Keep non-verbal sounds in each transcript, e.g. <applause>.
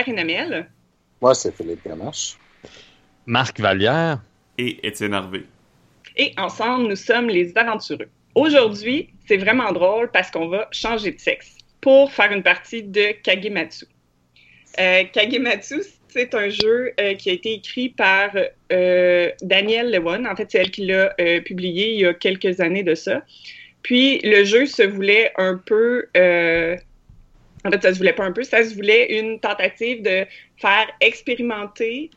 Bonjour, je suis Karine Amel. Moi, c'est Philippe Gamache. Marc Vallière. Et Étienne Harvey. Et ensemble, nous sommes les aventureux. Aujourd'hui, c'est vraiment drôle parce qu'on va changer de sexe pour faire une partie de Kagematsu. Euh, Kagematsu, c'est un jeu euh, qui a été écrit par euh, Danielle Lewin. En fait, c'est elle qui l'a euh, publié il y a quelques années de ça. Puis le jeu se voulait un peu. En fait, ça se voulait pas un peu, ça se voulait une tentative de faire expérimenter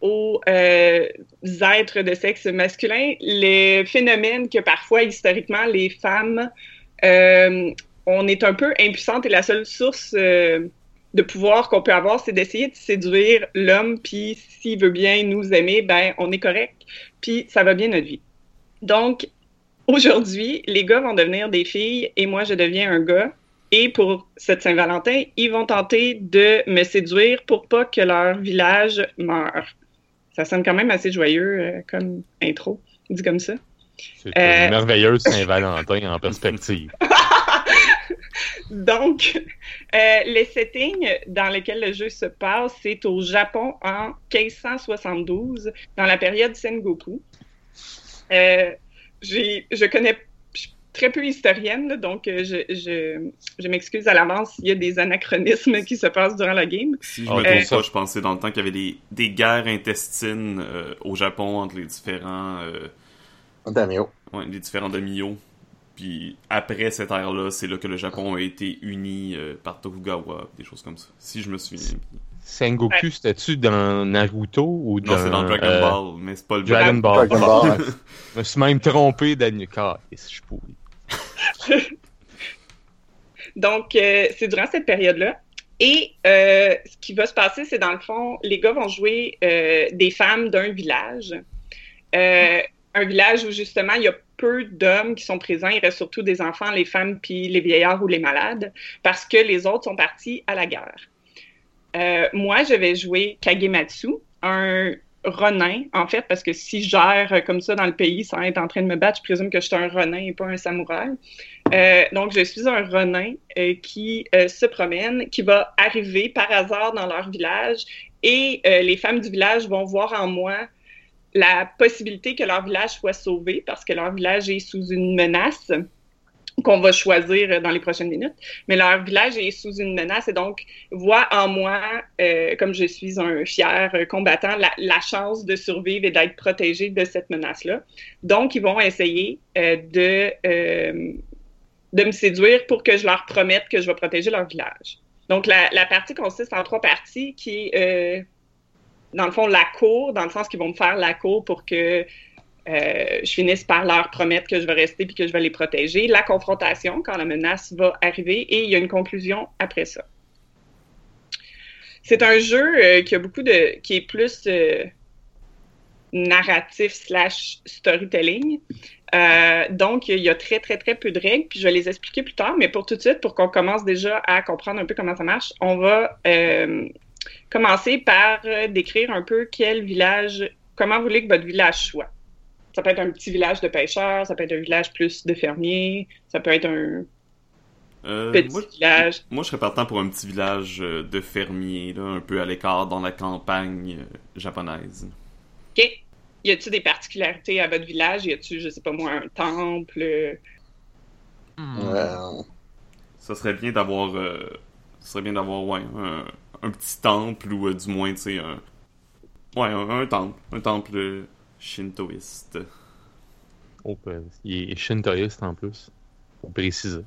aux euh, êtres de sexe masculin les phénomènes que parfois, historiquement, les femmes, euh, on est un peu impuissantes et la seule source euh, de pouvoir qu'on peut avoir, c'est d'essayer de séduire l'homme, puis s'il veut bien nous aimer, ben on est correct, puis ça va bien notre vie. Donc, aujourd'hui, les gars vont devenir des filles et moi, je deviens un gars. Et pour cette Saint-Valentin, ils vont tenter de me séduire pour pas que leur village meure. Ça sonne quand même assez joyeux euh, comme intro, dit comme ça. C'est une Euh, merveilleuse <laughs> Saint-Valentin en perspective. Donc, euh, le setting dans lequel le jeu se passe, c'est au Japon en 1572, dans la période Sengoku. Euh, je connais très peu historienne, là, donc euh, je, je, je m'excuse à l'avance s'il y a des anachronismes qui se passent durant la game. Si je Ah, me euh, trompe pas, je pensais dans le temps qu'il y avait des, des guerres intestines euh, au Japon entre les différents, euh, Damio. ouais, les différents daimyo. Puis après cette ère-là, c'est là que le Japon a été uni euh, par Tokugawa, des choses comme ça. Si je me souviens. bien. Sengoku, c'était-tu dans Naruto ou dans. Non, c'est dans Dragon euh, Ball, mais c'est pas le Dragon Ball. Dragon Ball. <laughs> Je me suis même trompé si je pourrais. <laughs> Donc, euh, c'est durant cette période-là. Et euh, ce qui va se passer, c'est dans le fond, les gars vont jouer euh, des femmes d'un village. Un village où justement, il y a peu d'hommes qui sont présents. Il reste surtout des enfants, les femmes, puis les vieillards ou les malades, parce que les autres sont partis à la guerre. Moi, je vais jouer Kagematsu, un renin, en fait, parce que si je gère euh, comme ça dans le pays sans être en train de me battre, je présume que je suis un renin et pas un samouraï. Euh, donc, je suis un renin euh, qui se promène, qui va arriver par hasard dans leur village et les femmes du village vont voir en moi la possibilité que leur village soit sauvé parce que leur village est sous une menace <laughs> qu'on va choisir dans les prochaines minutes. Mais leur village est sous une menace et donc voient en moi, euh, comme je suis un fier euh, combattant, la, la chance de survivre et d'être protégé de cette menace-là. Donc, ils vont essayer euh, de, euh, de me séduire pour que je leur promette que je vais protéger leur village. Donc, la, la partie consiste en trois parties qui est, euh, dans le fond, la cour, dans le sens qu'ils vont me faire la cour pour que euh, je finisse par leur promettre que je vais rester puis que je vais les protéger. La confrontation, quand la menace va arriver, et il y a une conclusion après ça. C'est un jeu euh, qui a beaucoup de. qui est plus euh, narratif slash storytelling. Euh, donc, il y a très, très, très peu de règles, puis je vais les expliquer plus tard, mais pour tout de suite, pour qu'on commence déjà à comprendre un peu comment ça marche, on va commencer par décrire un peu quel village, comment vous voulez que votre village soit. Ça peut être un petit village de pêcheurs, ça peut être un village plus de fermiers, ça peut être un Euh, petit moi, village. moi, je serais partant pour un petit village euh, de fermiers, là, un peu à l'écart dans la campagne euh, japonaise. OK. Y a-t-il des particularités à votre village? Y a-t-il, je sais pas moi, un temple? Euh, Ça serait bien d'avoir, euh, ça serait bien d'avoir, ouais, un, un petit temple ou euh, du moins, tu sais, un, ouais, un, un temple, un temple euh, shintoïste. Oh, ben, il est shintoïste en plus. Pour préciser.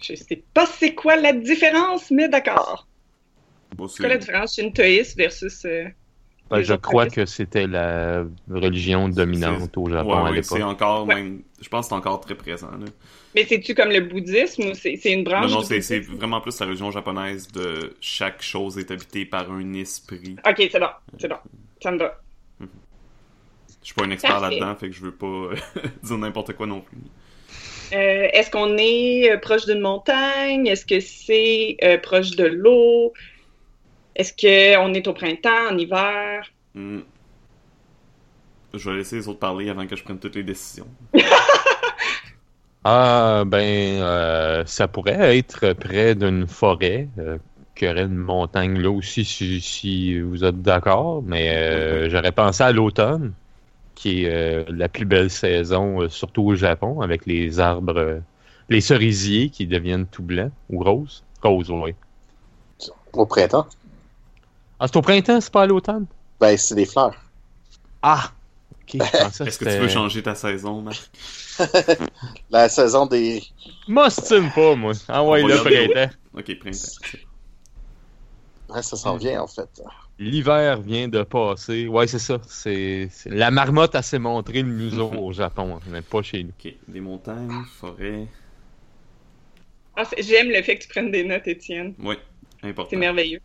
Je sais pas c'est quoi la différence, mais d'accord. Bon, C'est quoi la différence shintoïste versus... euh, Ben, je crois que c'était la religion dominante au Japon ouais, à ouais, c'est l'époque. encore Ouais. même, je pense que c'est encore très présent, là. Mais c'est-tu comme le bouddhisme ou c'est c'est une branche? Non, non, du c'est vraiment plus la religion japonaise de chaque chose est habitée par un esprit. Ok, c'est bon, c'est bon. Ça me va. Je suis pas un expert là-dedans, fait que je veux pas <laughs> dire n'importe quoi non plus. Euh, Est-ce qu'on est euh, proche d'une montagne? Est-ce que c'est euh, proche de l'eau? Est-ce qu'on est au printemps, en hiver? Hmm. Je vais laisser les autres parler avant que je prenne toutes les décisions. <laughs> Ah, ben, euh, ça pourrait être près d'une forêt, euh, qu'il y aurait une montagne là aussi, si, si vous êtes d'accord. Mais euh, j'aurais pensé à l'automne, qui est euh, la plus belle saison, euh, surtout au Japon, avec les arbres, euh, les cerisiers qui deviennent tout blancs ou roses. Roses, oui. Au printemps. Ah, c'est au printemps, c'est pas à l'automne? Ben, c'est des fleurs. Ah! Ok, je <laughs> pensais Est-ce que tu veux changer ta saison, Marc? <laughs> La saison des. M'ostine pas, moi. Ah ouais, le printemps. Ok, printemps. Ouais, ça s'en vient, en fait. L'hiver vient de passer. Ouais, c'est ça. C'est La marmotte a s'est montré le museau Mhm. <laughs> au Japon, mais pas chez nous. Ok, des montagnes, forêts. Ah, J'aime le fait que tu prennes des notes, Étienne. Oui, important. C'est merveilleux.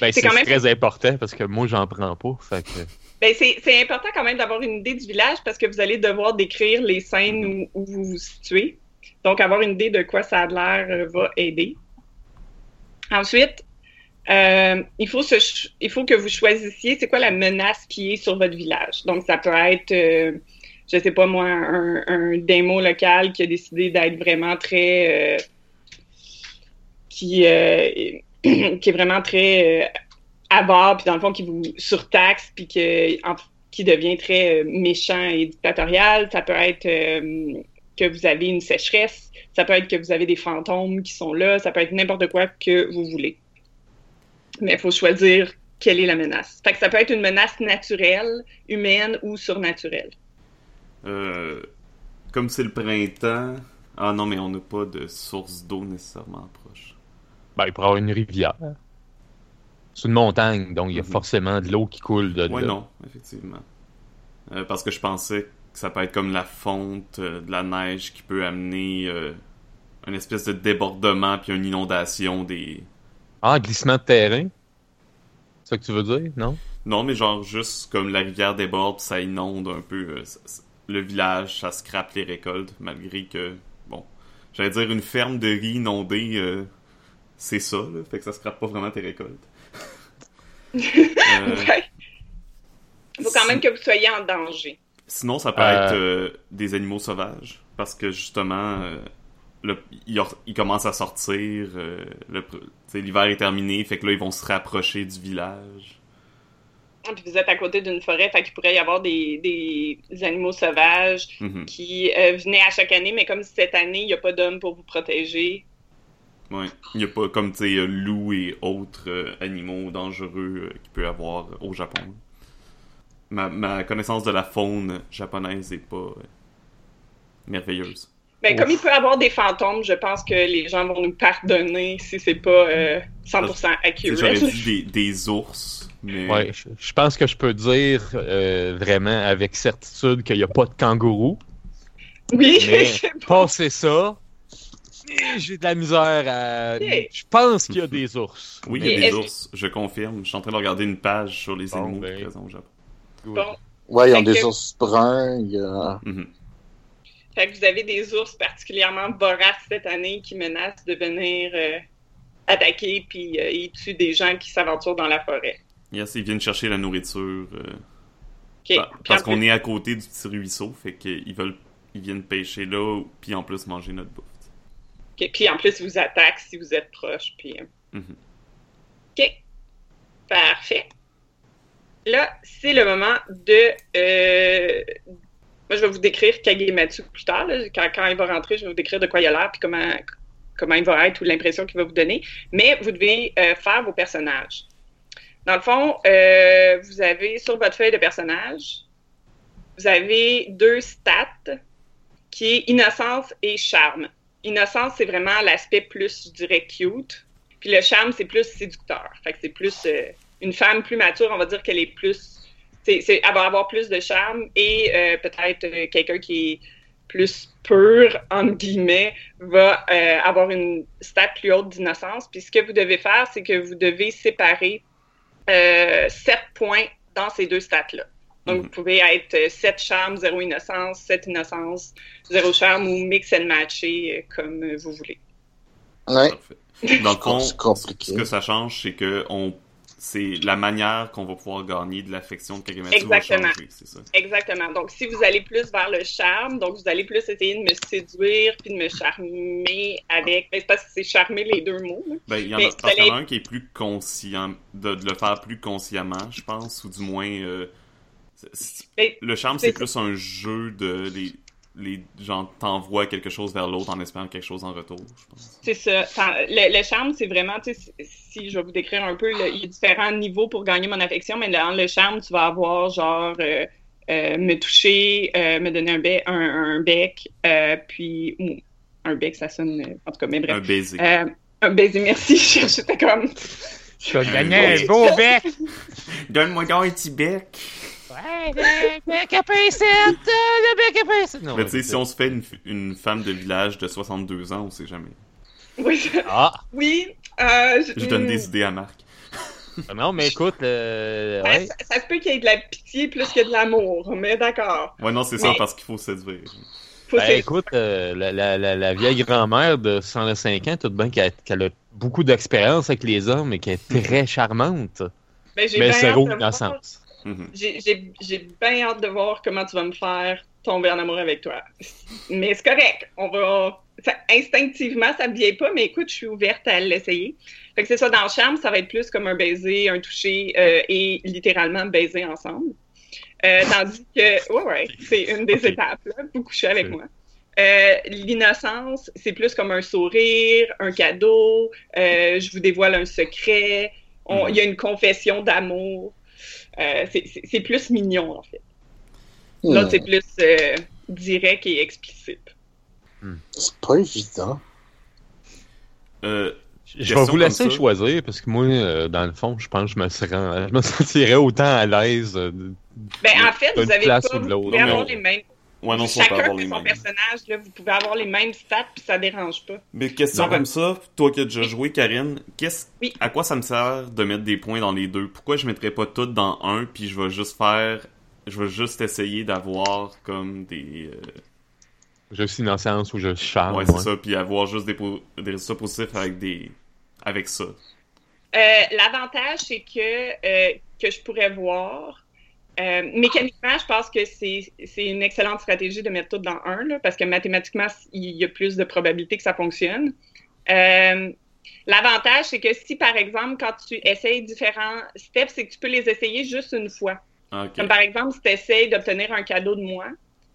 Ben, C'est même- très important parce que moi, j'en prends pas. Fait que... <laughs> Ben, c'est important quand même d'avoir une idée du village parce que vous allez devoir décrire les scènes où, où vous vous situez. Donc, avoir une idée de quoi ça a l'air euh, va aider. Ensuite, euh, il, faut se faut que vous choisissiez c'est quoi la menace qui est sur votre village. Donc, ça peut être, euh, je sais pas moi, un, un démo local qui a décidé d'être vraiment très... euh, qui, euh, <clears throat> qui est vraiment très... avare, puis dans le fond, qui vous surtaxe, puis qui devient très méchant et dictatorial. Ça peut être que vous avez une sécheresse, ça peut être que vous avez des fantômes qui sont là, ça peut être n'importe quoi que vous voulez. Mais il faut choisir quelle est la menace. Fait que ça peut être une menace naturelle, humaine ou surnaturelle. Euh, comme c'est le printemps. Ah non, mais on n'a pas de source d'eau nécessairement proche. Ben, il pourrait y avoir une rivière. C'est une montagne, donc il y a Mhm. forcément de l'eau qui coule de là. non, effectivement. Euh, parce que je pensais que ça peut être comme la fonte euh, de la neige qui peut amener euh, une espèce de débordement puis une inondation des. Ah, glissement de terrain? C'est ça que tu veux dire, non? Non, mais genre juste comme la rivière déborde ça inonde un peu euh, ça- ça- le village, ça scrape les récoltes, malgré que, bon, j'allais dire une ferme de riz inondée, euh, c'est ça, là, fait que ça scrape pas vraiment tes récoltes. <laughs> Euh, Ouais. Il faut quand même que vous soyez en danger. Sinon, ça peut Euh. être euh, des animaux sauvages, parce que justement, euh, le, ils commencent à sortir, euh, l'hiver est terminé, fait que là, ils vont se rapprocher du village. Puis vous êtes à côté d'une forêt, fait qu'il pourrait y avoir des, des animaux sauvages Mhm. qui euh, venaient à chaque année, mais comme cette année, il n'y a pas d'hommes pour vous protéger. Ouais. Il n'y a pas comme, tu sais, loups et autres euh, animaux dangereux qu'il peut y avoir au Japon. Ma, ma connaissance de la faune japonaise est pas euh, merveilleuse. Ben, Ouf. comme il peut y avoir des fantômes, je pense que les gens vont nous pardonner si c'est pas euh, 100% Tu sais, J'aurais accurate. dit <laughs> des, des ours, mais... Ouais, je, je pense que je peux dire euh, vraiment avec certitude qu'il n'y a pas de kangourou. Oui, Mais <laughs> passer ça, j'ai de la misère à. Je pense qu'il y a des ours. Oui, il y a Mais des ours, je confirme. Je suis en train de regarder une page sur les Bon, animaux ben. présents au Japon. Bon. Ouais, ils ont Fait des que- ours bruns. Il y a... Mhm. Fait que vous avez des ours particulièrement voraces cette année qui menacent de venir euh, attaquer puis euh, ils tuent des gens qui s'aventurent dans la forêt. Yes, ils viennent chercher la nourriture. euh, bah, parce qu'on plus- est à côté du petit ruisseau, fait qu'ils veulent, ils viennent pêcher là, puis en plus manger notre bouffe. Puis en plus, ils vous attaquent si vous êtes proche. Puis... euh, Mhm. OK. Parfait. Là, c'est le moment de. euh, Je vais vous décrire Kagematsu plus tard. Quand, il va rentrer, je vais vous décrire de quoi il a l'air puis comment, comment il va être ou l'impression qu'il va vous donner. Mais vous devez euh, faire vos personnages. Dans le fond, euh, vous avez sur votre feuille de personnage, vous avez deux stats qui est innocence et charme. Innocence, c'est vraiment l'aspect plus, je dirais, cute. Puis le charme, c'est plus séducteur. Fait que c'est plus euh, une femme plus mature, on va dire qu'elle est plus. C'est, c'est, elle va avoir plus de charme et euh, peut-être euh, quelqu'un qui est plus pur, entre guillemets, va euh, avoir une stat plus haute d'innocence. Puis ce que vous devez faire, c'est que vous devez séparer euh, 7 points dans ces deux stats-là. Donc, Mhm. vous pouvez être euh, 7 charme, 0 innocence, 7 innocence, 0 charme ou mix and matcher comme vous voulez. Ouais. Dans le fond, ce que ça change, c'est que on, c'est la manière qu'on va pouvoir gagner de l'affection de Kakamatsu va Exactement. changer, ça. Exactement. Donc, si vous allez plus vers le charme, donc vous allez plus essayer de me séduire puis de me charmer avec. Mais c'est parce que c'est charmer les deux mots. Ben, il y en a, parce qu'il y en a fallait- un qui est plus conscient, de, de le faire plus consciemment, je pense, ou du moins, euh, Mais le charme, c'est c'est- plus un jeu de, les, les gens t'envoient quelque chose vers l'autre en espérant quelque chose en retour, je pense. C'est ça. Le, le charme, c'est vraiment, tu sais, si- je vais vous décrire un peu, il y a différents niveaux pour gagner mon affection, mais dans le charme, tu vas avoir genre euh, euh, me toucher, euh, me donner un bec, un, un bec, euh, puis ou, un bec, ça sonne, en tout cas, mais Un bref. baiser. Euh, un baiser, merci. <laughs> Je cherchais comme. Je vais te donner un beau bec. Donne-moi donc un petit bec! Ouais, le bec à pincette, euh, le bec à pincette. Non, Mais tu sais, si on se fait une, une femme de village de 62 ans, on sait jamais. Oui, Ah, oui. euh, Je donne des idées à Marc. non, mais écoute, euh, ben, ouais. ça, ça se peut qu'il y ait de la pitié plus que de l'amour, mais d'accord. Ouais, non, c'est ça, parce qu'il faut séduire. Faut Ben, se- écoute, euh, la, la, la, la vieille grand-mère de 105 ans, tout de bien qu'elle qu'elle a beaucoup d'expérience avec les hommes et qu'elle est très charmante. ben, j'ai Mais bien zéro hâte de voir- Mhm. J'ai- bien hâte de voir comment tu vas me faire tomber en amour avec toi. Mais c'est correct. On va. ça- instinctivement, ça me vient pas, mais écoute, je suis ouverte à l'essayer. Fait que c'est ça, dans le charme, ça va être plus comme un baiser, un toucher euh, et littéralement baiser ensemble. Euh, tandis que, ouais, ouais, c'est une des étapes, là. Vous couchez avec moi. Euh, L'innocence, c'est plus comme un sourire, un cadeau, je vous dévoile un secret, Mhm. il y a une confession d'amour. Euh, c'est- plus mignon, en fait. Hmm, L'autre, c'est plus euh, direct et explicite. C'est pas évident. Euh, Je vais vous laisser choisir parce que moi, euh, dans le fond, je pense que je me, serais, je me <laughs> sentirais autant à l'aise. euh, de- Ben, en fait, vous avez pas, les mêmes. Ouais, non, ça, on peut Chacun avoir fait les son mêmes. personnage, là, vous pouvez avoir les mêmes stats, puis ça dérange pas. Mais question Non. comme ça, toi qui as déjà joué, Karine, qu'est-ce, Oui. à quoi ça me sert de mettre des points dans les deux? Pourquoi je mettrais pas tout dans un, puis je vais juste faire, je vais juste essayer d'avoir comme des, euh, Juste innocence ou juste charme. ouais, c'est ouais. ça, puis avoir juste des, po- des résultats positifs avec des, avec ça. Euh, L'avantage, c'est que, euh, que je pourrais voir. Euh, mécaniquement, je pense que c'est une excellente stratégie de mettre tout dans un, là, parce que mathématiquement, il y a plus de probabilité que ça fonctionne. Euh, L'avantage, c'est que si, par exemple, quand tu essayes différents steps, c'est que tu peux les essayer juste une fois. Ah. Comme par exemple, si tu essayes d'obtenir un cadeau de moi,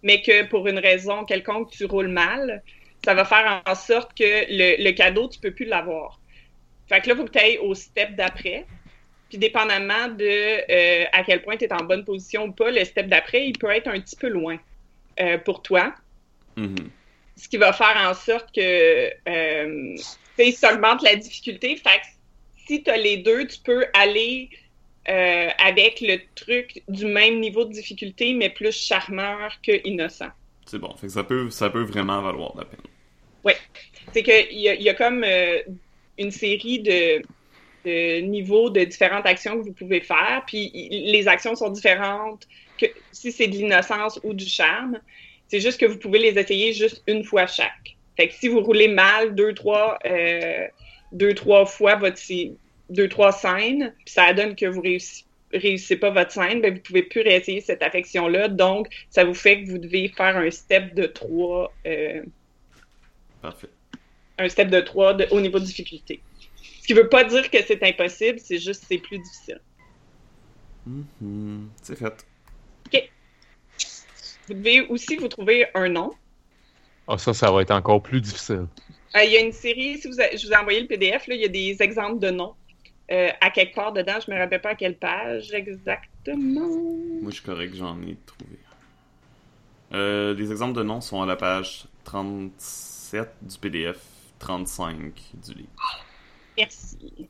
mais que pour une raison quelconque, tu roules mal, ça va faire en sorte que le, le cadeau, tu peux plus l'avoir. Fait que là, il faut que tu ailles au step d'après. Puis dépendamment de euh, à quel point tu es en bonne position ou pas, le step d'après, il peut être un petit peu loin euh, pour toi. Mhm. Ce qui va faire en sorte que euh, ça augmente la difficulté. Fait que si tu as les deux, tu peux aller euh, avec le truc du même niveau de difficulté, mais plus charmeur que innocent. C'est bon. Fait que ça peut, ça peut vraiment valoir la peine. C'est qu'il y, y a comme une série de, de niveaux de différentes actions que vous pouvez faire, puis les actions sont différentes que si c'est de l'innocence ou du charme. C'est juste que vous pouvez les essayer juste une fois chaque. Fait que si vous roulez mal deux, trois, euh, deux, trois fois votre deux, trois scènes, puis ça donne que vous réussissez réussissez pas votre scène, ben vous pouvez plus réessayer cette affection-là. Donc, ça vous fait que vous devez faire un step de trois, euh, Parfait. un step de 3 de, au niveau de difficulté. Ce qui veut pas dire que c'est impossible, c'est juste que c'est plus difficile. Mhm. C'est fait. Vous devez aussi vous trouver un nom. Ah, ça, ça va être encore plus difficile. Euh, il y a une série, si vous a- je vous ai envoyé le PDF, là, il y a des exemples de noms. Euh, à quelque part dedans, je me rappelle pas à quelle page exactement. Moi, je suis correct, j'en ai trouvé. Euh, les exemples de noms sont à la page 37 du PDF, 35 du livre. Merci.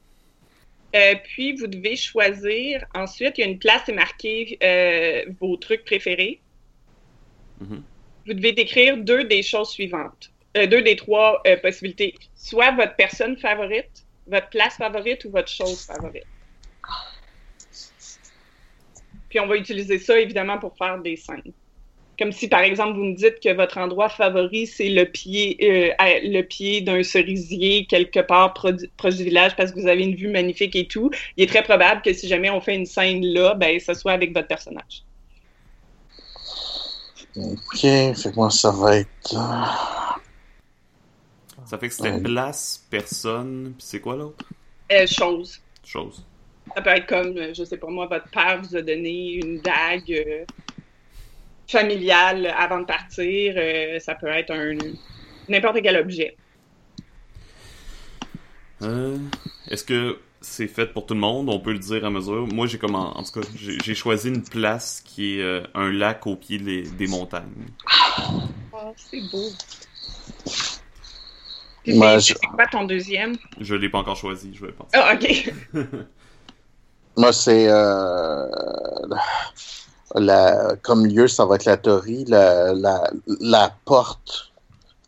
Euh, puis, vous devez choisir. Ensuite, il y a une place, c'est marqué euh, vos trucs préférés. Mhm. Vous devez décrire deux des choses suivantes. Euh, deux des trois euh, possibilités. Soit votre personne favorite, votre place favorite ou votre chose favorite. Puis, on va utiliser ça, évidemment, pour faire des scènes. Comme si, par exemple, vous me dites que votre endroit favori, c'est le pied, euh, le pied d'un cerisier quelque part proche du village parce que vous avez une vue magnifique et tout. Il est très probable que si jamais on fait une scène là, ben, ce soit avec votre personnage. Ok, fait que moi, ça va être. euh, Ça fait que c'était Ouais. place, personne, puis c'est quoi l'autre? Euh, chose. Chose. Ça peut être comme, je sais pas moi, votre père vous a donné une dague euh, familiale avant de partir. euh, ça peut être un n'importe quel objet. Euh, Est-ce que c'est fait pour tout le monde? On peut le dire à mesure. Moi, j'ai comme en, en tout cas, j'ai choisi une place qui est euh, un lac au pied des, des montagnes. Oh, c'est beau. Puis Moi, c'est je- c'est quoi ton deuxième? Je l'ai pas encore choisi, je vais penser. Ah, ok. <laughs> Moi, c'est. La, comme lieu, ça va être la Tori, la, la, la porte.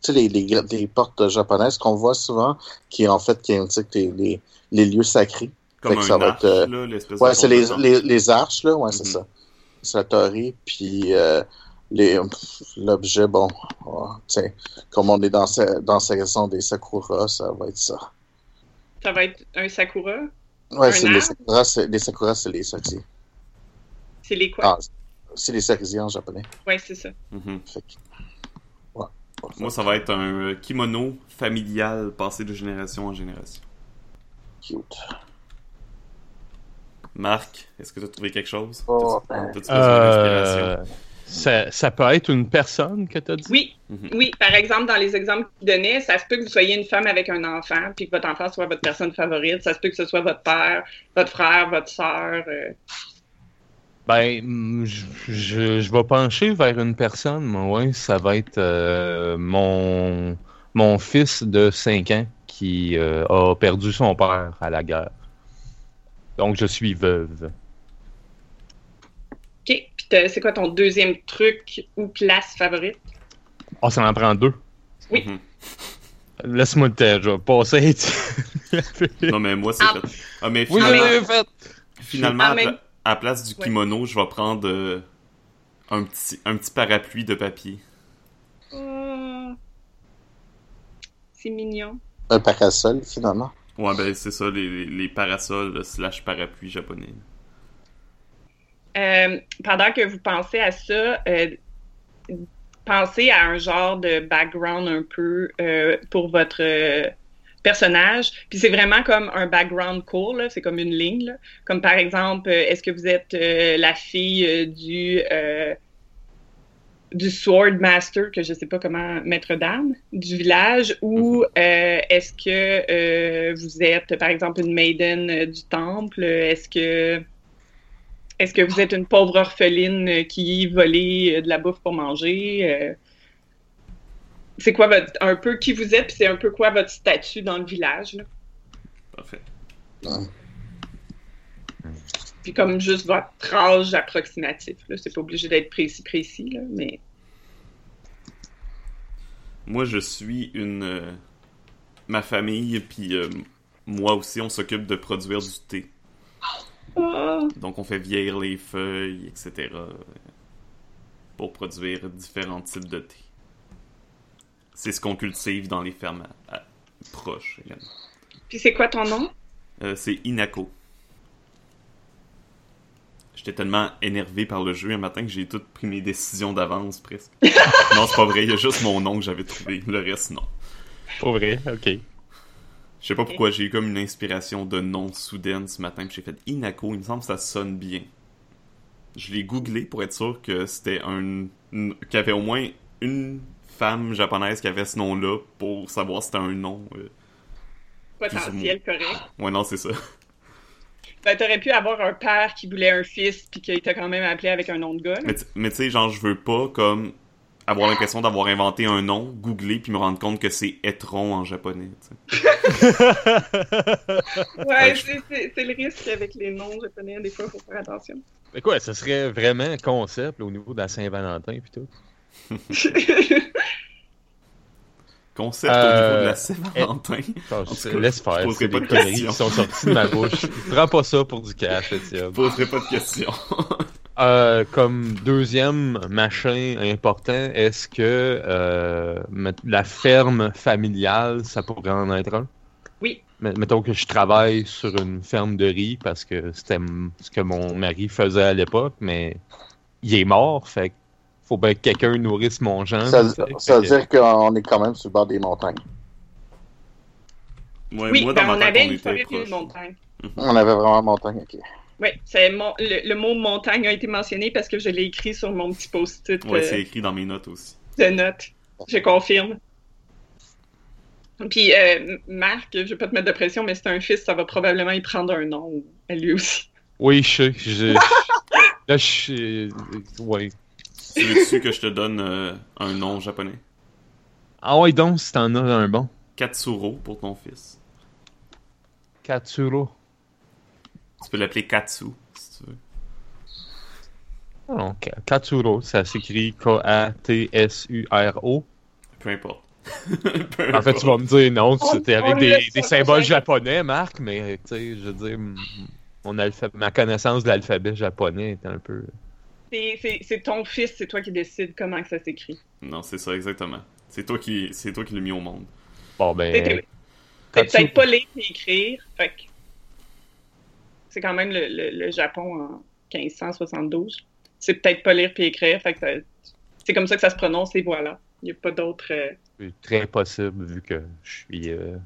Tu sais, les, les, les portes japonaises qu'on voit souvent, qui en fait qui indiquent les, les, les lieux sacrés. Comme un ça va arche, être, euh, là, Ouais, c'est les, les, les arches, là, ouais, c'est Mhm. ça. C'est la Tori, puis euh, l'objet, bon, tiens, comme on est dans, sa- dans la saison des Sakura, ça va être ça. Ça va être un sakura? Ouais, c'est les? Sakura, c'est les Sakura, c'est les. C'est les quoi? Ah, c'est les cerisiers en japonais. Ouais, c'est ça. Mhm. Fait que- Moi, ça va être un euh, kimono familial passé de génération en génération. Cute. Marc, est-ce que tu as trouvé quelque chose? Oh, d'inspiration Euh, ça, ça peut être une personne que t'as dit? Oui, Mhm. oui. Par exemple, dans les exemples qu'il donnait, ça se peut que vous soyez une femme avec un enfant, puis que votre enfant soit votre personne favorite. Ça se peut que ce soit votre père, votre frère, votre sœur. euh. Ben, mm, je, je, je vais pencher vers une personne, moi, ouais, ça va être euh, mon, mon fils de 5 ans qui euh, a perdu son père à la guerre. Donc, je suis veuve. OK. Puis t'as- c'est quoi ton deuxième truc ou place favorite? Ah, ça en prend deux. Oui. Mhm. <laughs> Laisse-moi le temps, je vais passer. Non, mais moi, c'est Ah. fait. Ah, mais finalement, oui, fait. finalement Ah, à, à place du Ouais. kimono, je vais prendre euh, un, petit, un petit parapluie de papier. Oh. C'est mignon. Un parasol, finalement. Ouais, ben c'est ça, les, les- les parasols slash parapluies japonais. Euh, pendant que vous pensez à ça, euh, pensez à un genre de background un peu euh, pour votre euh, personnage. Puis c'est vraiment comme un background court, là. c'est comme une ligne. là. Comme par exemple, euh, est-ce que vous êtes euh, la fille euh, du euh, du sword master, que je sais pas comment maître d'armes, du village, ou euh, est-ce que vous êtes, par exemple, une maiden du temple? Est-ce que est-ce que vous êtes une pauvre orpheline qui volait de la bouffe pour manger? C'est quoi votre, un peu qui vous êtes, puis c'est un peu quoi votre statut dans le village, là? Parfait. Puis comme juste votre âge approximatif, là. C'est pas obligé d'être précis, précis, là, mais... Moi, je suis une. euh, ma famille, puis euh, moi aussi, on s'occupe de produire du thé. Oh, Donc, on fait vieillir les feuilles, etc. pour produire différents types de thé. C'est ce qu'on cultive dans les fermes à- à- proches également. Puis c'est quoi ton nom? Euh, c'est Inako. J'étais tellement énervé par le jeu un matin que j'ai tout pris mes décisions d'avance presque. <laughs> non, c'est pas vrai, il y a juste mon nom que j'avais trouvé. Le reste, non. Pour vrai, ok. Je sais pas pourquoi j'ai eu comme une inspiration de nom soudaine ce matin, puis j'ai fait Inako, il me semble que ça sonne bien. Je l'ai googlé pour être sûr que c'était un. qu'il y avait au moins une femme japonaise qui avait ce nom-là pour savoir si c'était un nom. euh. Potentiel correct. Ouais, non, c'est ça. Ben, t'aurais pu avoir un père qui voulait un fils, puis qu'il t'a quand même appelé avec un nom de gars, là. Mais tu sais, genre, je veux pas comme avoir l'impression d'avoir inventé un nom, googler, puis me rendre compte que c'est Etron en japonais. tu sais. <laughs> Ouais, c'est le risque avec les noms japonais, des fois, il faut faire attention. Mais quoi, ça serait vraiment concept là, au niveau de la Saint-Valentin puis tout? <laughs> Concept Euh, au niveau de la Saint-Valentin. Tout je- cas, laisse je faire, poserai c'est pas des de questions. qui sont sorties de ma bouche. <laughs> Prends pas ça pour du cash, Étienne. Je poserai pas de questions. <laughs> Euh, comme deuxième machin important, est-ce que euh, la ferme familiale, ça pourrait en être un? Oui. Met- Mettons que je travaille sur une ferme de riz parce que c'était ce que mon mari faisait à l'époque, mais il est mort, fait que faut bien que quelqu'un nourrisse mon genre. Ça, veut dire qu'on est quand même sur le bord des montagnes. Ouais, oui, moi, ben, dans on avait on une forêt et une montagne. On avait vraiment montagne, ok. Oui, c'est mon, le, le mot montagne a été mentionné parce que je l'ai écrit sur mon petit post-it Ouais, euh, c'est écrit dans mes notes aussi. de notes. Je confirme. Puis, euh, Marc, je vais pas te mettre de pression, mais c'est un fils, ça va probablement y prendre un nom à lui aussi. Oui, je sais. je- Là, je suis. Ouais. Tu veux-tu que je te donne euh, un nom japonais? Ah ouais, donc, si t'en as un bon. Katsuro pour ton fils. Katsuro. Tu peux l'appeler Katsu, si tu veux. Katsuro, ça s'écrit K-A-T-S-U-R-O. Peu importe. <laughs> En fait, tu vas me dire non, On- c'était avec des, des symboles japonais, Marc, mais tu sais, je veux dire, mon alpha- ma connaissance de l'alphabet japonais est un peu. C'est- ton fils, c'est toi qui décides comment que ça s'écrit. Non, c'est ça, exactement. C'est toi qui, c'est toi qui l'as mis au monde. Bon, C'est ben. c'est peut-être pas lire et écrire, fait que c'est quand même le, le- le Japon en 1572. C'est peut-être pas lire puis écrire, fait que c'est comme ça que ça se prononce et voilà. Il n'y a pas d'autre. euh, C'est très possible vu que je suis euh,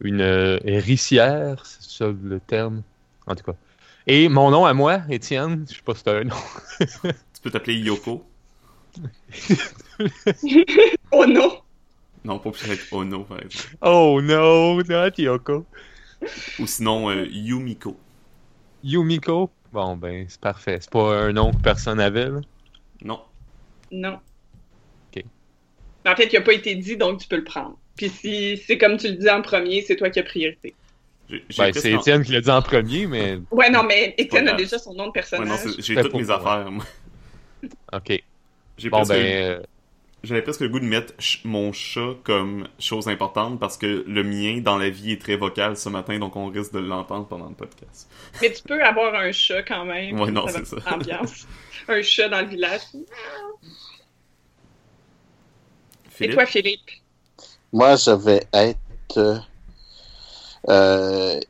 une euh, héritière, c'est ça le terme. En tout cas. Et mon nom à moi, Étienne, je sais pas si t'as un nom. <laughs> Tu peux t'appeler Yoko. <laughs> Oh non! Non, pas peut-être Ono, par exemple. Oh no, not Yoko. Ou sinon euh, Yumiko. Yumiko? Bon, ben, c'est parfait. C'est pas un nom que personne avait, là. Non. Non. Ok. En fait, il n'a pas été dit, donc tu peux le prendre. Puis si c'est comme tu le dis en premier, c'est toi qui as priorité. Ben, c'est en- Étienne qui l'a dit en premier, mais. Ouais, non, mais Étienne a grave. déjà son nom de Ouais, personnage. non, c'est- j'ai toutes pour mes affaires. moi. <laughs> Ok. J'ai Bon, presque, ben. euh, j'avais presque le goût de mettre ch- mon chat comme chose importante parce que le mien dans la vie est très vocal ce matin, donc on risque de l'entendre pendant le podcast. Mais tu peux avoir un chat quand même. Ouais, non, c'est ça. l'ambiance. <laughs> un chat dans le village. Et Philippe, toi, Philippe? Moi, je vais être. Euh...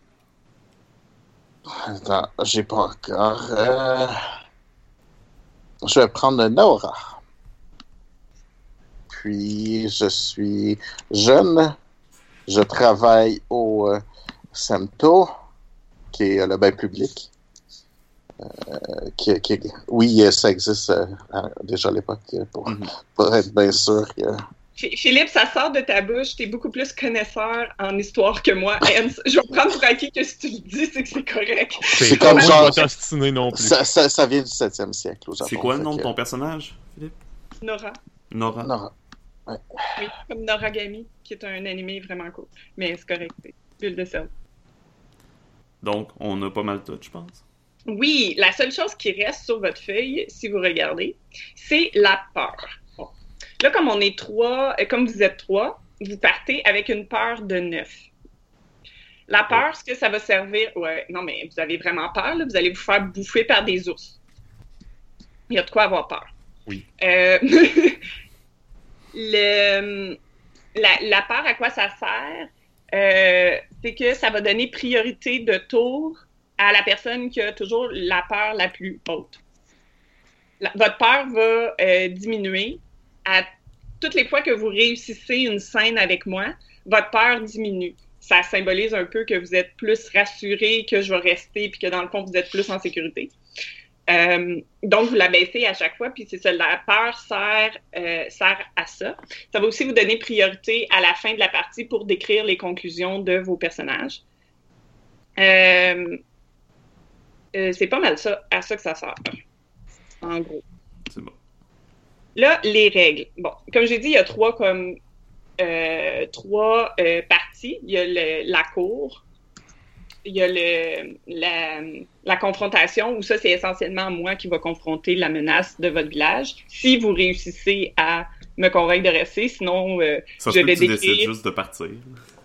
Attends, j'ai pas encore. euh, Je vais prendre Nora. Puis, je suis jeune. Je travaille au euh, SEMTO, qui est le bain public. Euh, qui, qui- oui, ça existe euh, déjà à l'époque, pour, Mhm. pour être bien sûr que. Phi- Philippe, ça sort de ta bouche. T'es beaucoup plus connaisseur en histoire que moi. Je vais prendre pour acquis que si tu le dis, c'est que c'est correct. C'est comme genre- non plus. Ça, ça, ça vient du 7e siècle c'est quoi le nom de ton personnage, Philippe? Nora. Nora. Nora. Oui, comme Noragami, qui est un animé vraiment cool. Mais c'est correct. c'est Bulle de sel. Donc, on a pas mal tout, je pense. Oui, la seule chose qui reste sur votre feuille, si vous regardez, c'est la peur. Là, comme on est trois, euh, comme vous êtes trois, vous partez avec une peur de neuf. La peur, ce que ça va servir, ouais, non, mais vous avez vraiment peur, là, vous allez vous faire bouffer par des ours. Il y a de quoi avoir peur. Oui. Euh, <laughs> le, la, la peur, à quoi ça sert? Euh, c'est que ça va donner priorité de tour à la personne qui a toujours la peur la plus haute. La- votre peur va euh, diminuer toutes les fois que vous réussissez une scène avec moi, votre peur diminue. Ça symbolise un peu que vous êtes plus rassuré, que je vais rester, puis que dans le fond, vous êtes plus en sécurité. Euh, donc, vous la baissez à chaque fois, puis c'est ça. La peur sert, euh, sert à ça. Ça va aussi vous donner priorité à la fin de la partie pour décrire les conclusions de vos personnages. Euh, c'est pas mal ça, à ça que ça sert, en gros. Là, les règles. Bon, comme j'ai dit, il y a trois comme euh, trois euh, parties. Il y a le- la cour, il y a le, la, la confrontation, où ça, c'est essentiellement moi qui va confronter la menace de votre village. Si vous réussissez à me convaincre de rester, sinon, euh, Ça Je vais décrire- juste de partir.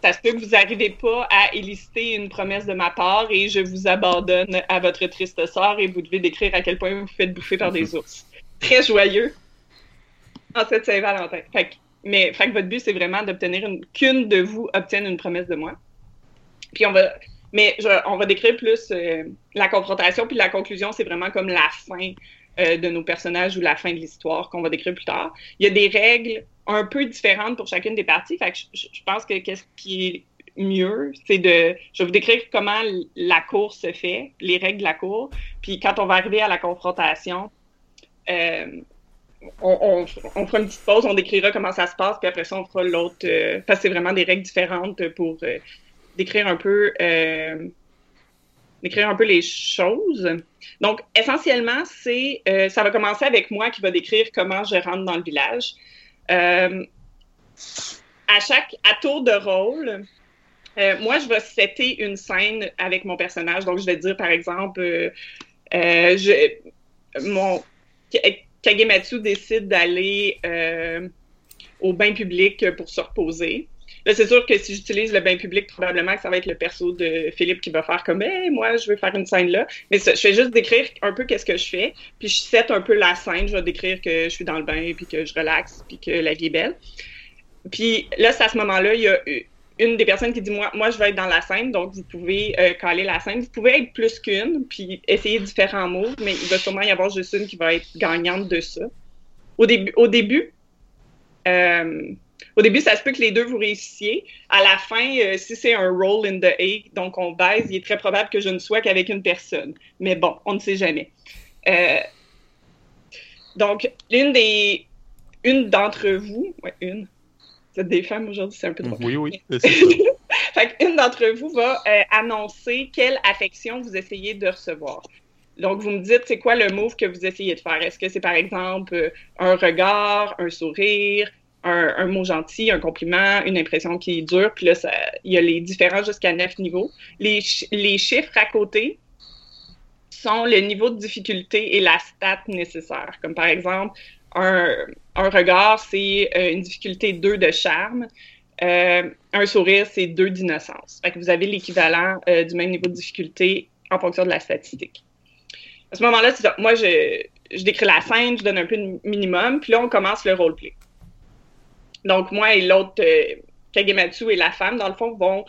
ça se peut que vous n'arrivez pas à éliciter une promesse de ma part et je vous abandonne à votre triste sort et vous devez décrire à quel point vous vous faites bouffer par des <laughs> ours. Très joyeux en cette Saint-Valentin. Fait que, mais fait que votre but, c'est vraiment d'obtenir qu'une de vous obtienne une promesse de moi. Puis on va, mais je, on va décrire plus euh, la confrontation, puis la conclusion, c'est vraiment comme la fin euh, de nos personnages ou la fin de l'histoire qu'on va décrire plus tard. Il y a des règles un peu différentes pour chacune des parties. Fait que je, je pense que qu'est-ce qui est mieux, c'est de. Je vais vous décrire comment la cour se fait, les règles de la cour. Puis quand on va arriver à la confrontation, euh, on, on, fera une petite pause, on décrira comment ça se passe, puis après ça, on fera l'autre. Euh, parce que c'est vraiment des règles différentes pour euh, décrire un peu. Euh, décrire un peu les choses. Donc, essentiellement, c'est euh, ça va commencer avec moi qui va décrire comment je rentre dans le village. À chaque à tour de rôle, moi, je vais setter une scène avec mon personnage. Donc, je vais dire, par exemple, je, mon Kagematsu décide d'aller au bain public pour se reposer. Là, c'est sûr que si j'utilise le bain public, probablement que ça va être le perso de Philippe qui va faire comme hey, moi, je veux faire une scène là. Mais je vais juste décrire un peu qu'est-ce que je fais, puis je set un peu la scène. Je vais décrire que je suis dans le bain, puis que je relaxe, puis que la vie est belle. Puis là, c'est à ce moment-là, il y a une des personnes qui dit moi, moi, je vais être dans la scène, donc vous pouvez euh, caler la scène. Vous pouvez être plus qu'une, puis essayer différents mots, mais il va sûrement y avoir juste une qui va être gagnante de ça. Au début, au début. Euh, au début, ça se peut que les deux vous réussissiez. À la fin, euh, si c'est un roll in the A, donc on baise, il est très probable que je ne sois qu'avec une personne. Mais bon, on ne sait jamais. Donc, une des, une d'entre vous, ouais, une. Des femmes aujourd'hui, c'est un peu drôle. Oui, oui. <laughs> <laughs> fait une d'entre vous va euh, annoncer quelle affection vous essayez de recevoir. Donc, vous me dites, c'est quoi le move que vous essayez de faire? Est-ce que c'est, par exemple, un regard, un sourire, un, un, mot gentil, un compliment, une impression qui dure? Puis là, il y a les différents jusqu'à neuf niveaux. Les, les chiffres à côté sont le niveau de difficulté et la stat nécessaire. Comme par exemple, un, un regard, c'est euh, une difficulté 2 de charme. Euh, un sourire, c'est 2 d'innocence. Fait que vous avez l'équivalent euh, du même niveau de difficulté en fonction de la statistique. À ce moment-là, c'est. Moi, je, décris la scène, je donne un peu de minimum, puis là, on commence le roleplay. Donc, moi et l'autre, euh, Kagematsu et la femme, dans le fond, vont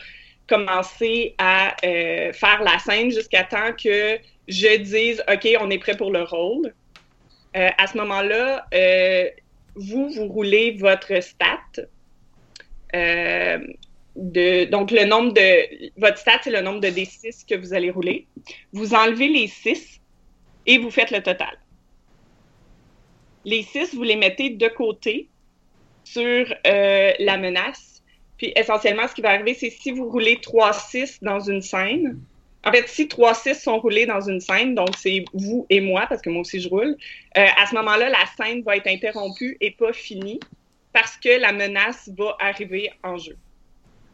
commencer à faire la scène jusqu'à temps que je dise OK, on est prêt pour le rôle. À ce moment-là, vous, vous roulez votre stat. De, donc, le nombre de. Votre stat, c'est le nombre de D6 que vous allez rouler. Vous enlevez les 6 et vous faites le total. Les 6, vous les mettez de côté sur euh, la menace. Puis essentiellement, ce qui va arriver, c'est si vous roulez 3-6 dans une scène, en fait, si 3-6 sont roulés dans une scène, donc c'est vous et moi, parce que moi aussi je roule, euh, à ce moment-là, la scène va être interrompue et pas finie parce que la menace va arriver en jeu.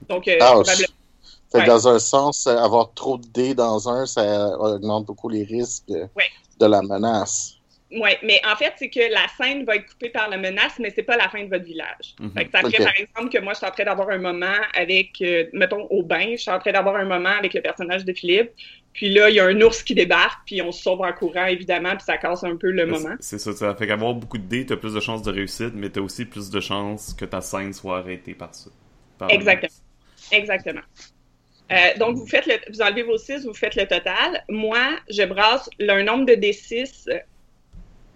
Donc, euh, probablement... ouais. Dans un sens, avoir trop de dés dans un, ça augmente beaucoup les risques ouais. de la menace. Oui, mais en fait, c'est que la scène va être coupée par la menace, mais c'est pas la fin de votre village. Mm -hmm. Fait que ça ferait, okay. par exemple, que moi, je suis en train d'avoir un moment avec, euh, mettons, au bain, je suis en train d'avoir un moment avec le personnage de Philippe, puis là, il y a un ours qui débarque, puis on se sauve en courant, évidemment, puis ça casse un peu le mais moment. C'est ça, ça fait qu'avoir beaucoup de dés, t'as plus de chances de réussite, mais t'as aussi plus de chances que ta scène soit arrêtée par ça. Par Exactement. Exactement. Euh, donc, vous faites le, vous enlevez vos 6, vous faites le total. Moi, je brasse un nombre de D6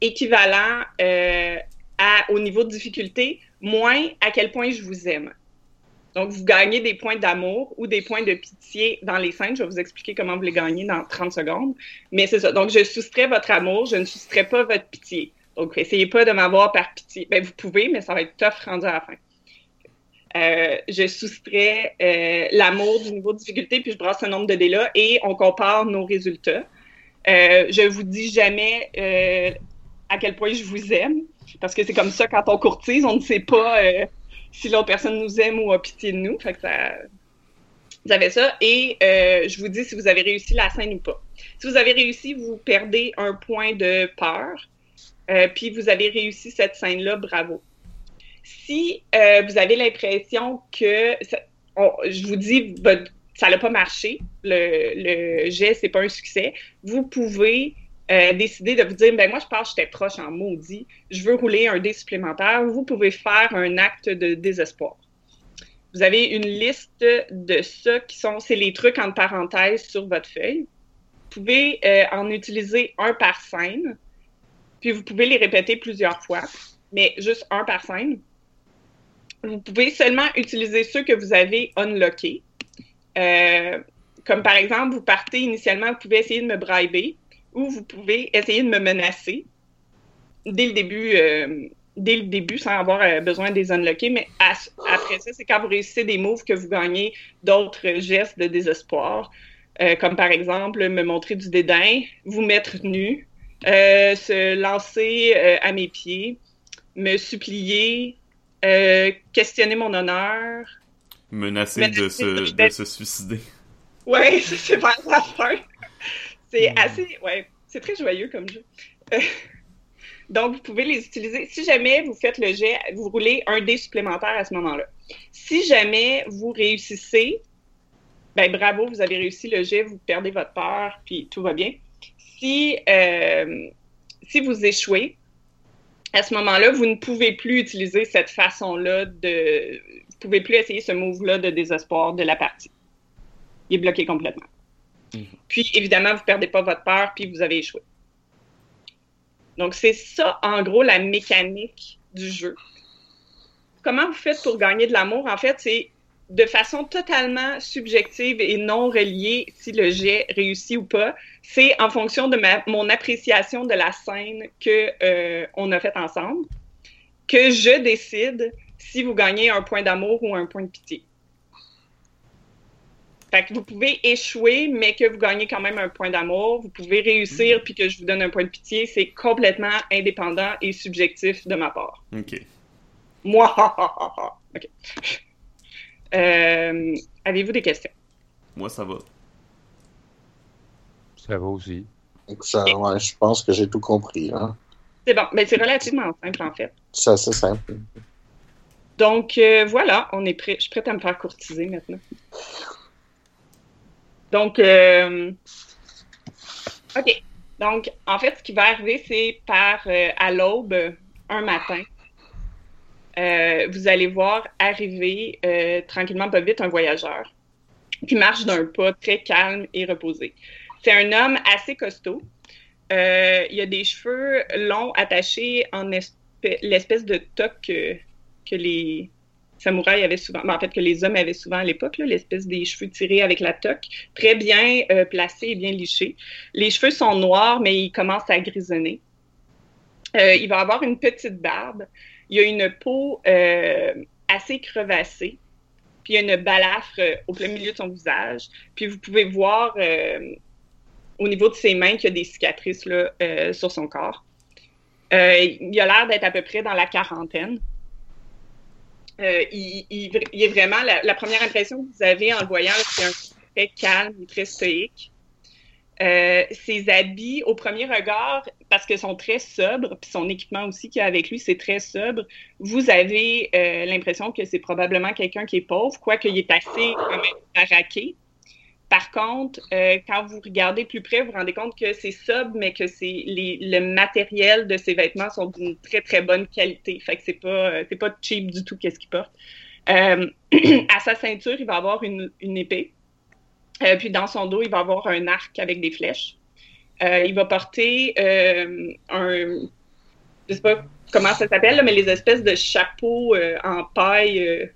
équivalent euh, à, au niveau de difficulté, moins à quel point je vous aime. Donc, vous gagnez des points d'amour ou des points de pitié dans les scènes. Je vais vous expliquer comment vous les gagnez dans 30 secondes. Mais c'est ça. Donc, je soustrais votre amour, je ne soustrais pas votre pitié. Donc, essayez pas de m'avoir par pitié. Ben, vous pouvez, mais ça va être tough rendu à la fin. Euh, je soustrais euh, l'amour du niveau de difficulté, puis je brasse ce nombre de dés-là et on compare nos résultats. Euh, je vous dis jamais à quel point je vous aime. Parce que c'est comme ça, quand on courtise, on ne sait pas euh, si l'autre personne nous aime ou a pitié de nous. Ça... Vous avez ça. Et euh, je vous dis si vous avez réussi la scène ou pas. Si vous avez réussi, vous perdez un point de peur. Euh, puis vous avez réussi cette scène-là, bravo. Si vous avez l'impression que... je vous dis, ça n'a pas marché, le, le jet, c'est pas un succès, vous pouvez euh, décider de vous dire, ben moi, je pense que j'étais proche en maudit, je veux rouler un dé supplémentaire, vous pouvez faire un acte de désespoir. Vous avez une liste de ça qui sont, c'est les trucs en parenthèse sur votre feuille. Vous pouvez euh, en utiliser un par scène, puis vous pouvez les répéter plusieurs fois, mais juste un par scène. Vous pouvez seulement utiliser ceux que vous avez unlockés. Euh, comme par exemple, vous partez initialement, vous pouvez essayer de me briber ou vous pouvez essayer de me menacer dès le début, euh, dès le début sans avoir euh, besoin de les unlocker. Mais après ça, c'est quand vous réussissez des moves que vous gagnez d'autres gestes de désespoir, comme par exemple me montrer du dédain, vous mettre nu, se lancer à mes pieds, me supplier, euh, questionner mon honneur. Menacer, de, se, de se suicider. Ouais, <laughs> c'est vers la fin. C'est hmm. assez. Ouais, c'est très joyeux comme jeu. Euh, <laughs> donc, vous pouvez les utiliser. Si jamais vous faites le jet, vous roulez un dé supplémentaire à ce moment-là. Si jamais vous réussissez, ben bravo, vous avez réussi le jet, vous perdez votre peur, puis tout va bien. Si, euh, si vous échouez, à ce moment-là, vous ne pouvez plus utiliser cette façon-là de. Vous pouvez plus essayer ce move-là de désespoir de la partie. Il est bloqué complètement. Mhm. Puis, évidemment, vous ne perdez pas votre peur, puis vous avez échoué. Donc, c'est ça, en gros, la mécanique du jeu. Comment vous faites pour gagner de l'amour? En fait, c'est de façon totalement subjective et non reliée si le jet réussit ou pas. C'est en fonction de ma, mon appréciation de la scène que euh, on a faite ensemble que je décide si vous gagnez un point d'amour ou un point de pitié. Fait que vous pouvez échouer, mais que vous gagnez quand même un point d'amour. Vous pouvez réussir, puis que je vous donne un point de pitié. C'est complètement indépendant et subjectif de ma part. OK. Moi, <laughs> OK. Euh, avez-vous des questions? Moi, ça va. Ça va aussi. je pense que j'ai tout compris. Hein. C'est bon. Mais c'est relativement simple, en fait. C'est assez simple. Donc, euh, voilà, on est prêt. Je suis prête à me faire courtiser maintenant. Donc, euh, OK. Donc, en fait, ce qui va arriver, c'est par à l'aube, un matin, euh, vous allez voir arriver euh, tranquillement, pas vite, un voyageur qui marche d'un pas très calme et reposé. C'est un homme assez costaud. Euh, il a des cheveux longs attachés en l'espèce de toque que, les samouraïs avaient souvent, ben, en fait que les hommes avaient souvent à l'époque, l'espèce des cheveux tirés avec la toque, très bien placés et bien lichés. Les cheveux sont noirs, mais ils commencent à grisonner. il va avoir une petite barbe. Il a une peau euh, assez crevassée, puis il y a une balafre euh, au plein milieu de son visage. Puis vous pouvez voir euh, au niveau de ses mains qu'il y a des cicatrices là, sur son corps. il a l'air d'être à peu près dans la quarantaine. Il, est vraiment la, première impression que vous avez en le voyant, c'est un très calme très stoïque. Euh, ses habits, au premier regard, parce qu'ils sont très sobres, puis son équipement aussi qu'il a avec lui, c'est très sobre, vous avez euh, l'impression que c'est probablement quelqu'un qui est pauvre, quoiqu'il est assez quand baraqué. Par contre, euh, quand vous regardez plus près, vous vous rendez compte que c'est sobre, mais que c'est le matériel de ses vêtements sont d'une très très bonne qualité. Fait que c'est pas c'est pas cheap du tout qu'est-ce qu'il porte. <clears throat> à sa ceinture, il va avoir une, une épée. Euh, puis dans son dos, il va avoir un arc avec des flèches. Euh, il va porter euh, un, je sais pas comment ça s'appelle, mais les espèces de chapeaux en paille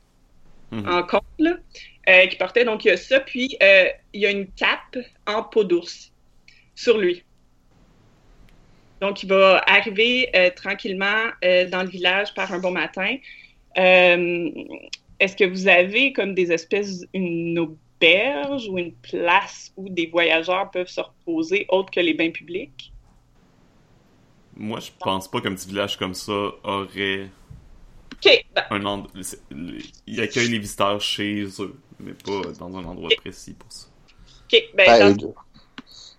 mhm. en côte là, qu'il portait. Donc il y a ça, puis il y a une cape en peau d'ours sur lui. Donc il va arriver tranquillement dans le village par un bon matin. Est-ce que vous avez comme des espèces, une ou une place où des voyageurs peuvent se reposer autre que les bains publics? Moi, je pense pas qu'un petit village comme ça aurait ben un endroit. Il accueille les visiteurs chez eux, mais pas dans un endroit précis pour ça. Ok, ben. ben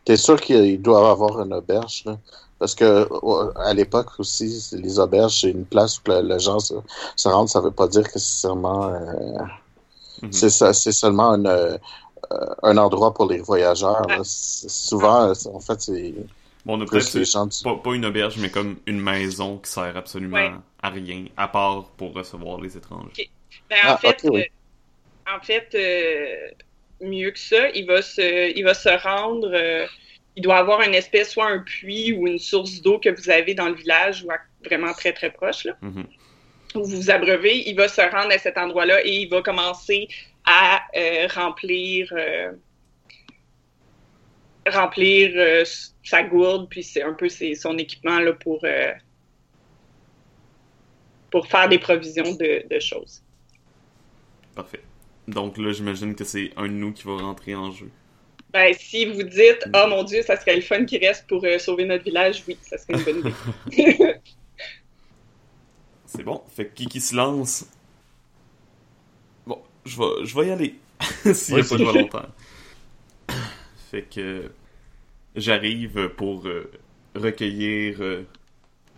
T'es sûr qu'il doit avoir une auberge, là? Parce que à l'époque aussi, les auberges, c'est une place où les gens se, rendent. Ça veut pas dire que c'est seulement. Euh, Mhm. C'est seulement un, euh, un endroit pour les voyageurs. là. C'est- Souvent, c'est- en fait, c'est Bon, on a plus les gens du... pas, pas une auberge, mais comme une maison qui sert absolument Ouais. à rien, à part pour recevoir les étrangers. Ben, en Ah, fait, oui. euh, en fait euh, mieux que ça, il va se, il va se rendre. euh, il doit avoir une espèce, soit un puits ou une source d'eau que vous avez dans le village ou à- vraiment très très proche, là, Mhm. où vous vous abreuvez. Il va se rendre à cet endroit-là et il va commencer à euh, remplir. euh, remplir sa gourde, puis c'est un peu ses- son équipement là, pour, pour faire des provisions de, de choses. Parfait. Donc là, j'imagine que c'est un de nous qui va rentrer en jeu. Ben, si vous dites, oh mon Dieu, ça serait le fun qui reste pour euh, sauver notre village, oui, ça serait une bonne idée. <laughs> <laughs> C'est bon. Fait que qui qui se lance? Bon, je vais, je vais y aller. <laughs> S'il n'y a pas de volontaire. fait que j'arrive pour euh, recueillir euh,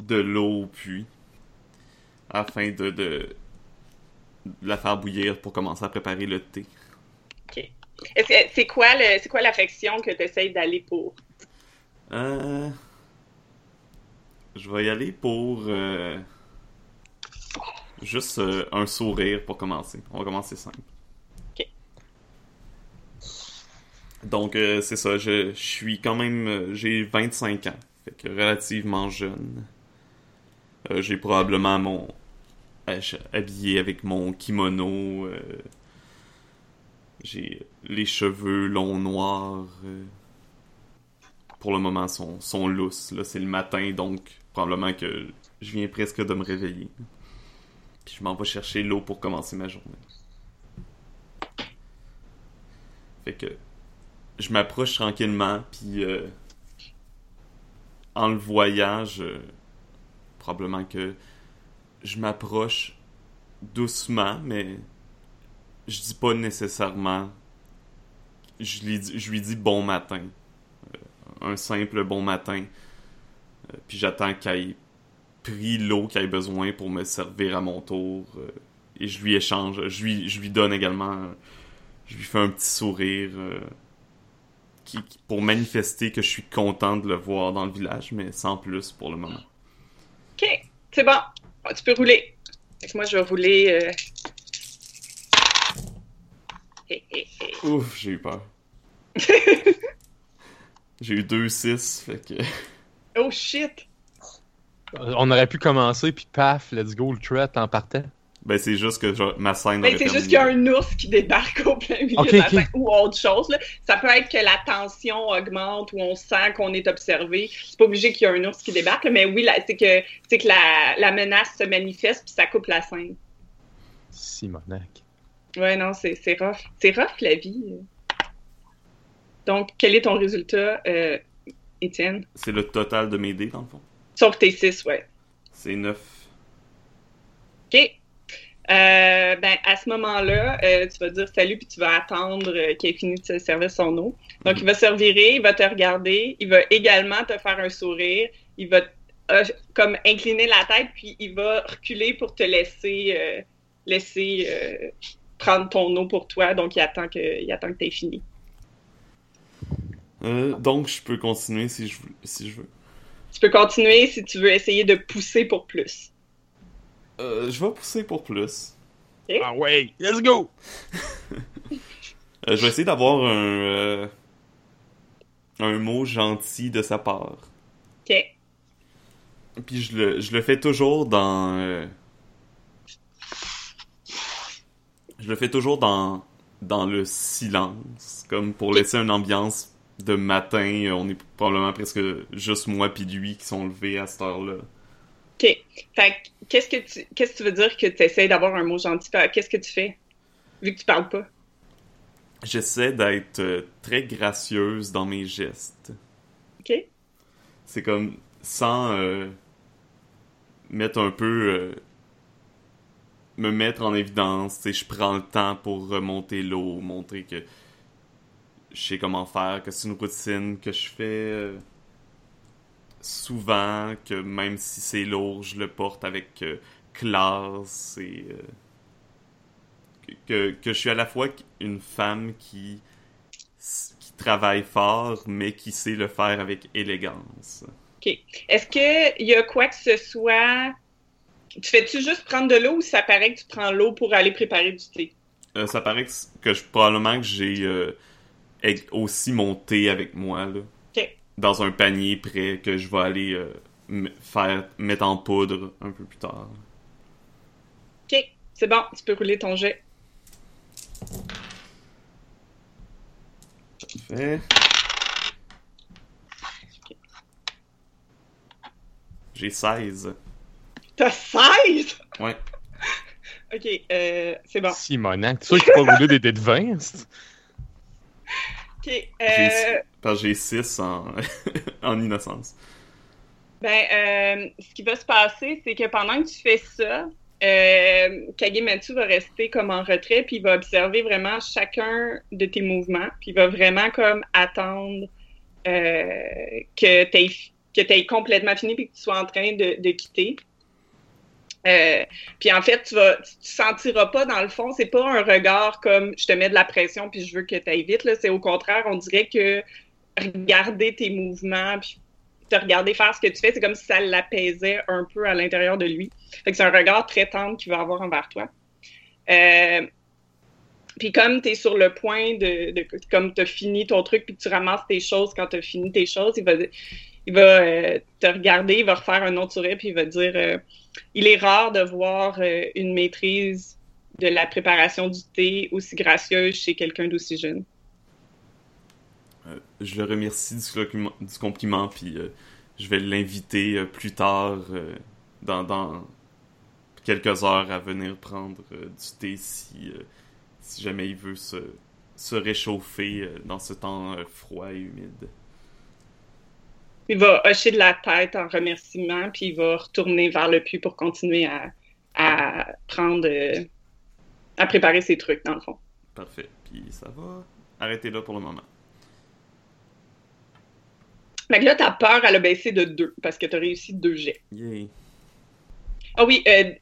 de l'eau au puits afin de, de, de la faire bouillir pour commencer à préparer le thé. Que- c'est quoi le, quoi l'affection que tu essayes d'aller pour? Euh, je vais y aller pour euh, juste euh, un sourire pour commencer. On va commencer simple. Ok. Donc, euh, c'est ça. Je, je suis quand même. J'ai 25 ans. Fait que relativement jeune. J'ai probablement mon. Habillé avec mon kimono. euh, J'ai les cheveux longs noirs. euh, pour le moment sont, sont lousses. Là, c'est le matin, donc probablement que je viens presque de me réveiller. Puis je m'en vais chercher l'eau pour commencer ma journée. Fait que je m'approche tranquillement, puis euh, en le voyant, je- probablement que je m'approche doucement, mais je dis pas nécessairement. Je lui dis, bon matin un simple bon matin. Euh, puis j'attends qu'elle ait pris l'eau qu'elle ait besoin pour me servir à mon tour. euh, et je lui échange. Je lui, donne également. euh, je lui fais un petit sourire. euh, pour manifester que je suis content de le voir dans le village, mais sans plus pour le moment. OK, c'est bon. Ah, Tu peux rouler. Fait que moi, je vais rouler. euh, hé, hé, hé. Ouf, j'ai eu peur. <laughs> j'ai eu deux 6 fait que. Oh shit! On aurait pu commencer, puis paf, let's go, le threat en partant. Ben, c'est juste que genre, ma scène. Ben, c'est juste qu'il y a un ours qui débarque au plein milieu de la scène ou autre chose. là. Ça peut être que la tension augmente ou on sent qu'on est observé. C'est pas obligé qu'il y ait un ours qui débarque, là, mais oui, là, c'est que, c'est que la, la menace se manifeste puis ça coupe la scène. Simonac. Ouais, non, c'est c'est rough. C'est rough, la vie. Donc, quel est ton résultat, euh, Étienne? C'est le total de mes dés, dans le fond. Sauf tes six, ouais. C'est 9. OK. Euh, ben, à ce moment-là, euh, tu vas dire salut puis tu vas attendre euh, qu'il ait fini de se servir son eau. Donc, il va se revirer, il va te regarder, il va également te faire un sourire, il va comme incliner la tête puis il va reculer pour te laisser laisser prendre ton eau pour toi. Donc, il attend que il attend que tu aies fini. Donc, je peux continuer si je, si je veux. Tu peux continuer si tu veux essayer de pousser pour plus. Euh, je vais pousser pour plus. Ah ouais, let's go! Euh, je vais essayer d'avoir un, euh, un mot gentil de sa part. OK. Puis je le, je le fais toujours dans... euh, je le fais toujours dans, dans le silence, comme pour laisser une ambiance de matin. On est probablement presque juste moi puis lui qui sont levés à cette heure-là. OK. Fait que, qu'est-ce que tu qu'est-ce que tu veux dire que tu essaies d'avoir un mot gentil? Qu'est-ce que tu fais? Vu que tu parles pas? J'essaie d'être euh, très gracieuse dans mes gestes. OK? C'est comme sans euh, mettre un peu euh, me mettre en évidence, tu sais, je prends le temps pour remonter l'eau, montrer que je sais comment faire, que c'est une routine que je fais euh, souvent, que même si c'est lourd, je le porte avec euh, classe et euh, que, que je suis à la fois une femme qui, qui travaille fort, mais qui sait le faire avec élégance. OK. Est-ce qu'il y a quoi que ce soit? Tu fais-tu juste prendre de l'eau ou ça paraît que tu prends l'eau pour aller préparer du thé? Euh, ça paraît que, que je, probablement que j'ai aussi mon thé avec moi, là. Dans un panier prêt que je vais aller euh, faire, mettre en poudre un peu plus tard. OK. C'est bon, tu peux rouler ton jet. Fait. J'ai 16. T'as 16? Ouais. OK, euh, c'est bon. Simonac, tu sais qu'il faut pas rouler des dés de 20? OK. Euh, j'ai 6 en, <laughs> en innocence. ben, euh, ce qui va se passer, c'est que pendant que tu fais ça, euh, Kagematsu va rester comme en retrait, puis il va observer vraiment chacun de tes mouvements, puis il va vraiment comme attendre euh, que tu que aies complètement fini puis que tu sois en train de, de quitter. Euh, puis en fait, tu vas, tu sentiras pas dans le fond, c'est pas un regard comme je te mets de la pression puis je veux que tu ailles vite. C'est au contraire, on dirait que regarder tes mouvements puis te regarder faire ce que tu fais, c'est comme si ça l'apaisait un peu à l'intérieur de lui. Fait que c'est un regard très tendre qu'il va avoir envers toi. Euh, puis comme tu es sur le point de, de comme tu as fini ton truc puis que tu ramasses tes choses quand tu as fini tes choses, il va il va euh, te regarder, il va refaire un autre sourire puis il va dire euh, il est rare de voir euh, une maîtrise de la préparation du thé aussi gracieuse chez quelqu'un d'aussi jeune. Euh, je le remercie du, compliment- puis euh, je vais l'inviter plus tard, dans, quelques heures, à venir prendre du thé si, jamais il veut se, réchauffer dans ce temps froid et humide. Il va hocher de la tête en remerciement, puis il va retourner vers le puits pour continuer à, à prendre, euh, à préparer ses trucs, dans le fond. Parfait. Puis ça va arrêter là pour le moment. Fait que là, ta peur, elle a baissé de 2 parce que tu as réussi deux jets. Yay. Ah oui, euh,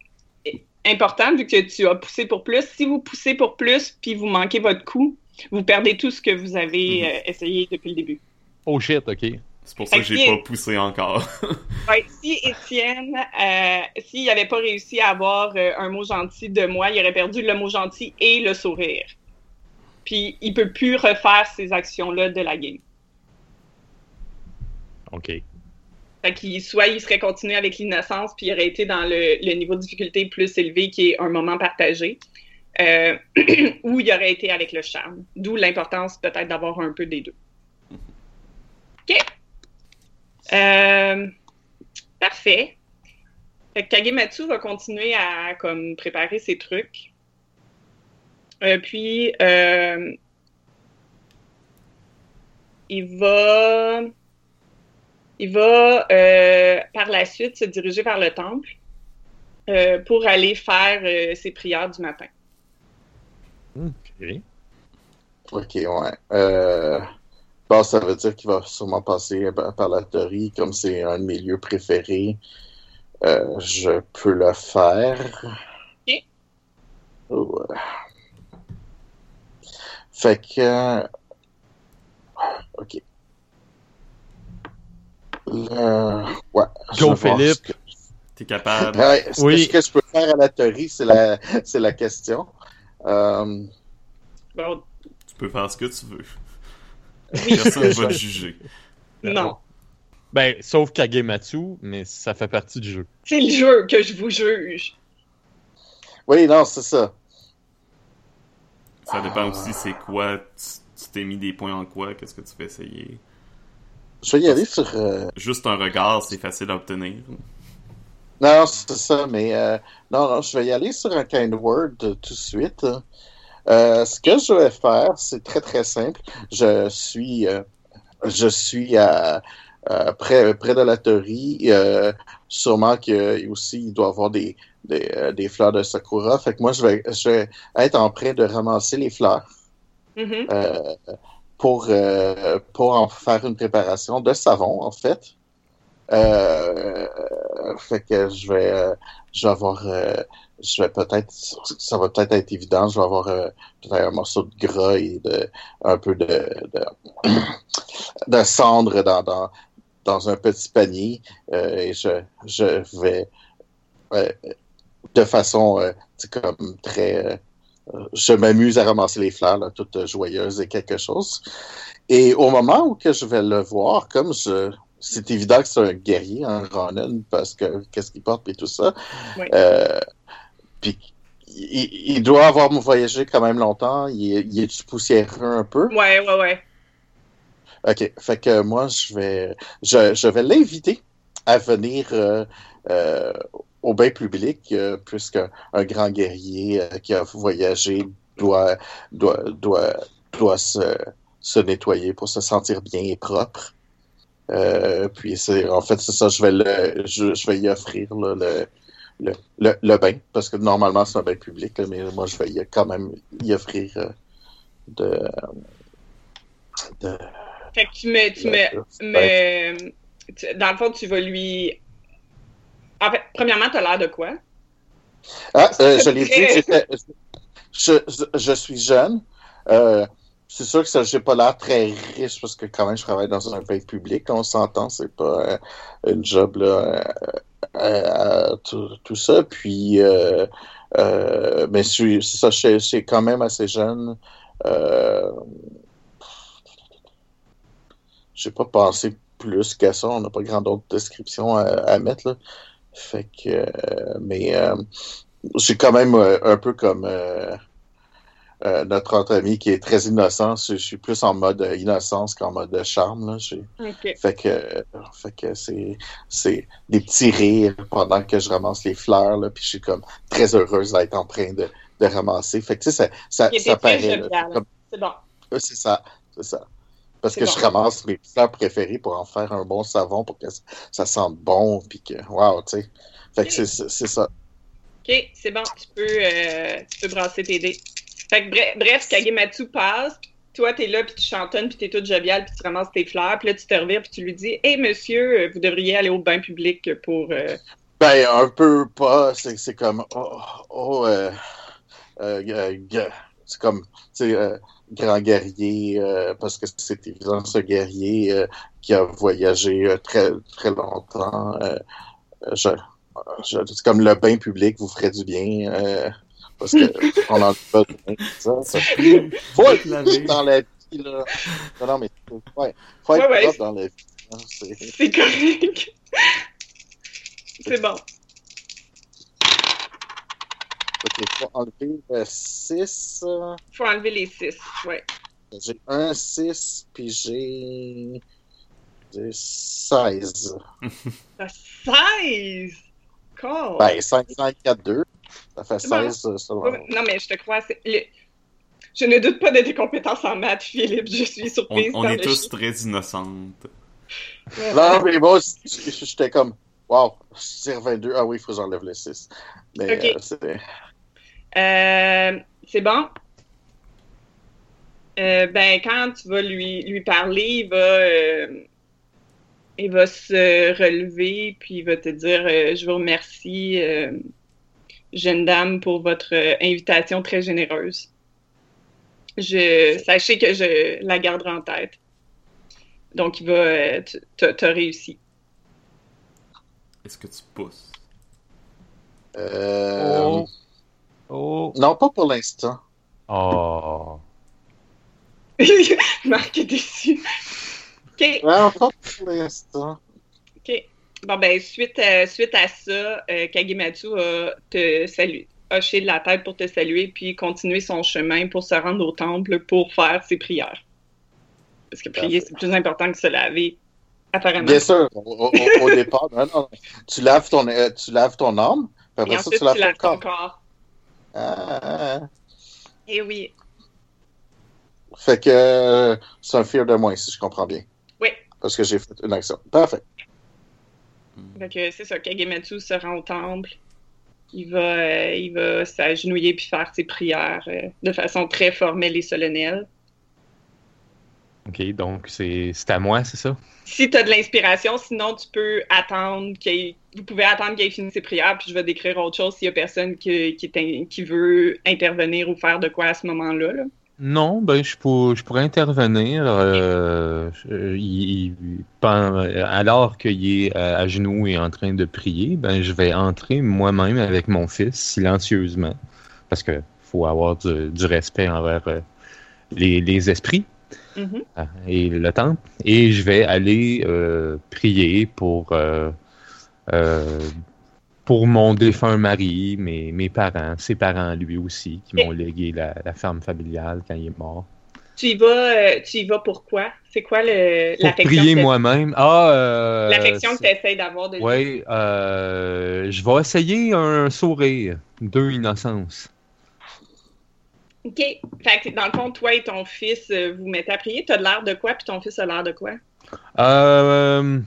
important, vu que tu as poussé pour plus. Si vous poussez pour plus, puis vous manquez votre coup, vous perdez tout ce que vous avez euh, essayé depuis le début. Oh shit, ok. C'est pour ça que j'ai pas poussé encore. <laughs> Ouais, si Étienne, euh, s'il n'avait pas réussi à avoir euh, un mot gentil de moi, il aurait perdu le mot gentil et le sourire. Puis il peut plus refaire ces actions-là de la game. Ok. Fait qu'il soit il serait continué avec l'innocence, puis il aurait été dans le, le niveau de difficulté plus élevé qui est un moment partagé. Euh, <clears throat> ou il aurait été avec le charme. D'où l'importance peut-être d'avoir un peu des deux. OK. Euh, parfait. Fait que Kagematsu va continuer à comme préparer ses trucs. Euh, puis euh, il va il va euh, par la suite se diriger vers le temple euh, pour aller faire euh, ses prières du matin. Ok. Ok, ouais. Euh, bon, ça veut dire qu'il va sûrement passer par la théorie, comme c'est un de mes lieux préférés. Euh, je peux le faire. Ok. Ouais. Fait que. Ok. Le... Ouais. Go, Philippe. que- T'es capable. Ouais, que- Oui. ce que je peux faire à la théorie, c'est la, c'est la question. Euh, Bon, Tu peux faire ce que tu veux. Oui, Personne va <laughs> te juger. non. Ben, sauf Kagematsu, mais ça fait partie du jeu. C'est le jeu que je vous juge. Oui, non, c'est ça. Ça dépend aussi c'est quoi, tu t'es mis des points en quoi, qu'est-ce que tu veux essayer? Je vais y aller sur. euh, Juste un regard, c'est facile à obtenir. Non, c'est ça, mais euh, non, non, je vais y aller sur un kind word euh, tout de suite. Euh, ce que je vais faire, c'est très très simple. Je suis, euh, je suis à, à près, près de la théorie. Euh, sûrement que aussi il doit y avoir des, des, des fleurs de sakura. Fait que moi, je vais, je vais être en train de ramasser les fleurs. Mhm. euh, pour, pour en faire une préparation de savon, en fait. Fait que je vais, je vais avoir je vais peut-être, ça va peut-être être évident, je vais avoir euh, peut-être un morceau de gras et de, un peu de, de, <clears throat> de cendre dans, dans, dans un petit panier euh, et je, je vais euh, de façon comme très je m'amuse à ramasser les fleurs là, toutes joyeuses et quelque chose. Et au moment où que je vais le voir, comme je c'est évident que c'est un guerrier, un Ronin, parce que qu'est-ce qu'il porte et tout ça. Oui. Euh, puis il, il doit avoir voyagé quand même longtemps. Il, est- il est poussiéreux un peu? Ouais, ouais, ouais. OK. Fait que moi, je vais, je, je vais l'inviter à venir euh, euh, au bain public, euh, puisqu'un un grand guerrier euh, qui a voyagé doit, doit, doit, doit se, se nettoyer pour se sentir bien et propre. Euh, puis c'est en fait c'est ça, je vais le je, je vais y offrir là, le, le, le, le bain, parce que normalement c'est un bain public, là, mais moi je vais y, quand même y offrir euh, de, de Fait que tu me, tu me, me tu- dans le fond, tu vas lui. En fait, premièrement, t'as l'air de quoi? Ah, euh, je l'ai dit, je, je, je suis jeune. Euh, c'est sûr que j'ai pas l'air très riche parce que quand même je travaille dans un pays public, on s'entend, c'est pas euh, une job là, euh, euh, tout, ça. Puis, euh, euh, mais c'est ça, suis quand même assez jeune. Euh, j'ai pas pensé plus qu'à ça. On n'a pas grand d'autres descriptions à, à mettre là. Fait que, euh, mais euh, j'ai quand même un peu comme euh, euh, notre autre ami qui est très innocent. Je, je suis plus en mode euh, innocence qu'en mode charme. Là. Fait que, euh, fait que c'est, c'est des petits rires pendant que je ramasse les fleurs. Là, puis je suis comme très heureuse d'être en train de, de ramasser. Fait que tu sais, ça, ça, paraît. C'est bon. euh, C'est ça, c'est ça. Parce que bon. je ramasse mes fleurs préférées pour en faire un bon savon pour que ça, ça sente bon, puis que, wow, tu sais. Fait que c'est, c'est c'est ça. Ok, c'est bon. Tu peux, euh, tu peux brasser tes dés. Fait que bref, bref Kagematsu passe. puis Toi, t'es là, puis tu chantonnes, puis t'es toute joviale, puis tu ramasses tes fleurs. Puis là, tu te revires, puis tu lui dis Hé, monsieur, euh, vous devriez aller au bain public pour. euh, Ben, un peu pas. C'est, comme, oh, oh euh, euh, c'est comme, tu grand guerrier, parce que c'est évident, ce guerrier qui a voyagé très, très longtemps. c'est comme le bain public vous ferait du bien, parce que on en a besoin ça. ça. Faut être dans la vie, là. Non, non, mais ouais, faut être Ouais, ouais. dans la vie. hein, c'est- C'est correct. c'est bon. Ok, faut enlever 6. Faut enlever les six. Ouais. J'ai un 6, puis j'ai. J'ai 16. T'as 16! Cool. Ben, 5, 5, 4, 2. Ça fait C'est bon. 16 euh, selon. Ouais, Non, mais je te crois. le- Je ne doute pas de tes compétences en maths, Philippe. Je suis On, surprise. on par est tous chiffre. très innocentes. Non, mais moi, j'étais comme. Wow, je tire 22. Ah oui, il faut que j'enlève le 6. Mais euh, c'est. Euh, c'est bon? Euh, ben, quand tu vas lui, lui parler, il va, euh, il va se relever, puis il va te dire euh, Je vous remercie, euh, jeune dame, pour votre euh, invitation très généreuse. Je, sachez que je la garderai en tête. Donc, il va. euh, T'as réussi. Est-ce que tu pousses? Euh, Oh. Oh. Non, pas pour l'instant. Oh. <laughs> Marc est déçu. Non, pas pour l'instant. Bon, ben, suite à, suite à ça, euh, Kagematsu a te salué, hoché de la tête pour te saluer, puis continuer son chemin pour se rendre au temple pour faire ses prières. Parce que prier, c'est plus important que se laver, apparemment. Bien sûr, au, au- au départ, non, non, tu laves ton, euh, tu laves ton âme, puis Et après ça, tu laves tu laves ton ton corps. corps. Ah, ah. Eh oui. Fait que euh, c'est un fear de moins, si je comprends bien. Oui. Parce que j'ai fait une action. Parfait. Fait que c'est ça, Kagematsu se rend au temple. Il va, euh, il va s'agenouiller puis faire ses prières euh, de façon très formelle et solennelle. OK, donc c'est c'est à moi, c'est ça? Si tu as de l'inspiration, sinon tu peux attendre qu'il vous pouvez attendre qu'il ait fini ses prières, puis je vais décrire autre chose s'il y a personne qui, qui, qui veut intervenir ou faire de quoi à ce moment-là. là. Non, ben je, pour- je pourrais intervenir euh, je- il- il- pen- alors qu'il est à, à genoux et en train de prier, ben je vais entrer moi-même avec mon fils silencieusement parce que faut avoir du, du respect envers euh, les, les esprits Mhm. euh, et le temple et je vais aller euh, prier pour euh, euh, pour mon défunt mari, mes, mes parents, ses parents lui aussi, qui m'ont légué la, la ferme familiale quand il est mort. Tu y vas, euh, tu y vas pourquoi? C'est quoi le, Pour l'affection prier que- moi-même. Ah, euh, l'affection que tu essaies d'avoir de lui? Oui, euh, je vais essayer un sourire, deux innocences. OK. Fait que dans le fond, toi et ton fils, euh, vous mettez à prier. Tu as l'air de quoi, puis ton fils a l'air de quoi? Euh,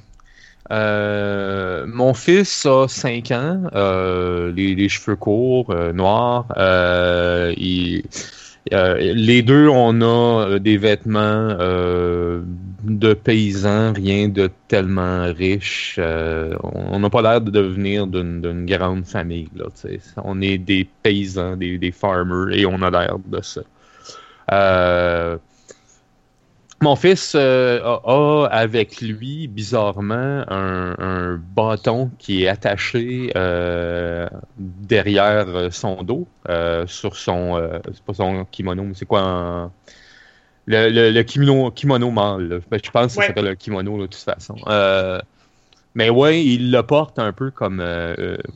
euh, mon fils a 5 ans, euh, les, cheveux courts, euh, noirs. euh, les deux, on a des vêtements de paysans, rien de tellement riche. on n'a pas l'air de devenir d'une grande famille. Là, on est des paysans, des, des farmers, et on a l'air de ça. Mon fils euh, a, a avec lui, bizarrement, un, un bâton qui est attaché euh, derrière euh, son dos, euh, sur son, c'est pas son kimono, mais c'est quoi un- le, le, le kimono, kimono mâle. Ben, je pense que ça Ouais. s'appelle un kimono là, de toute façon. Mais ouais, il le porte un peu comme,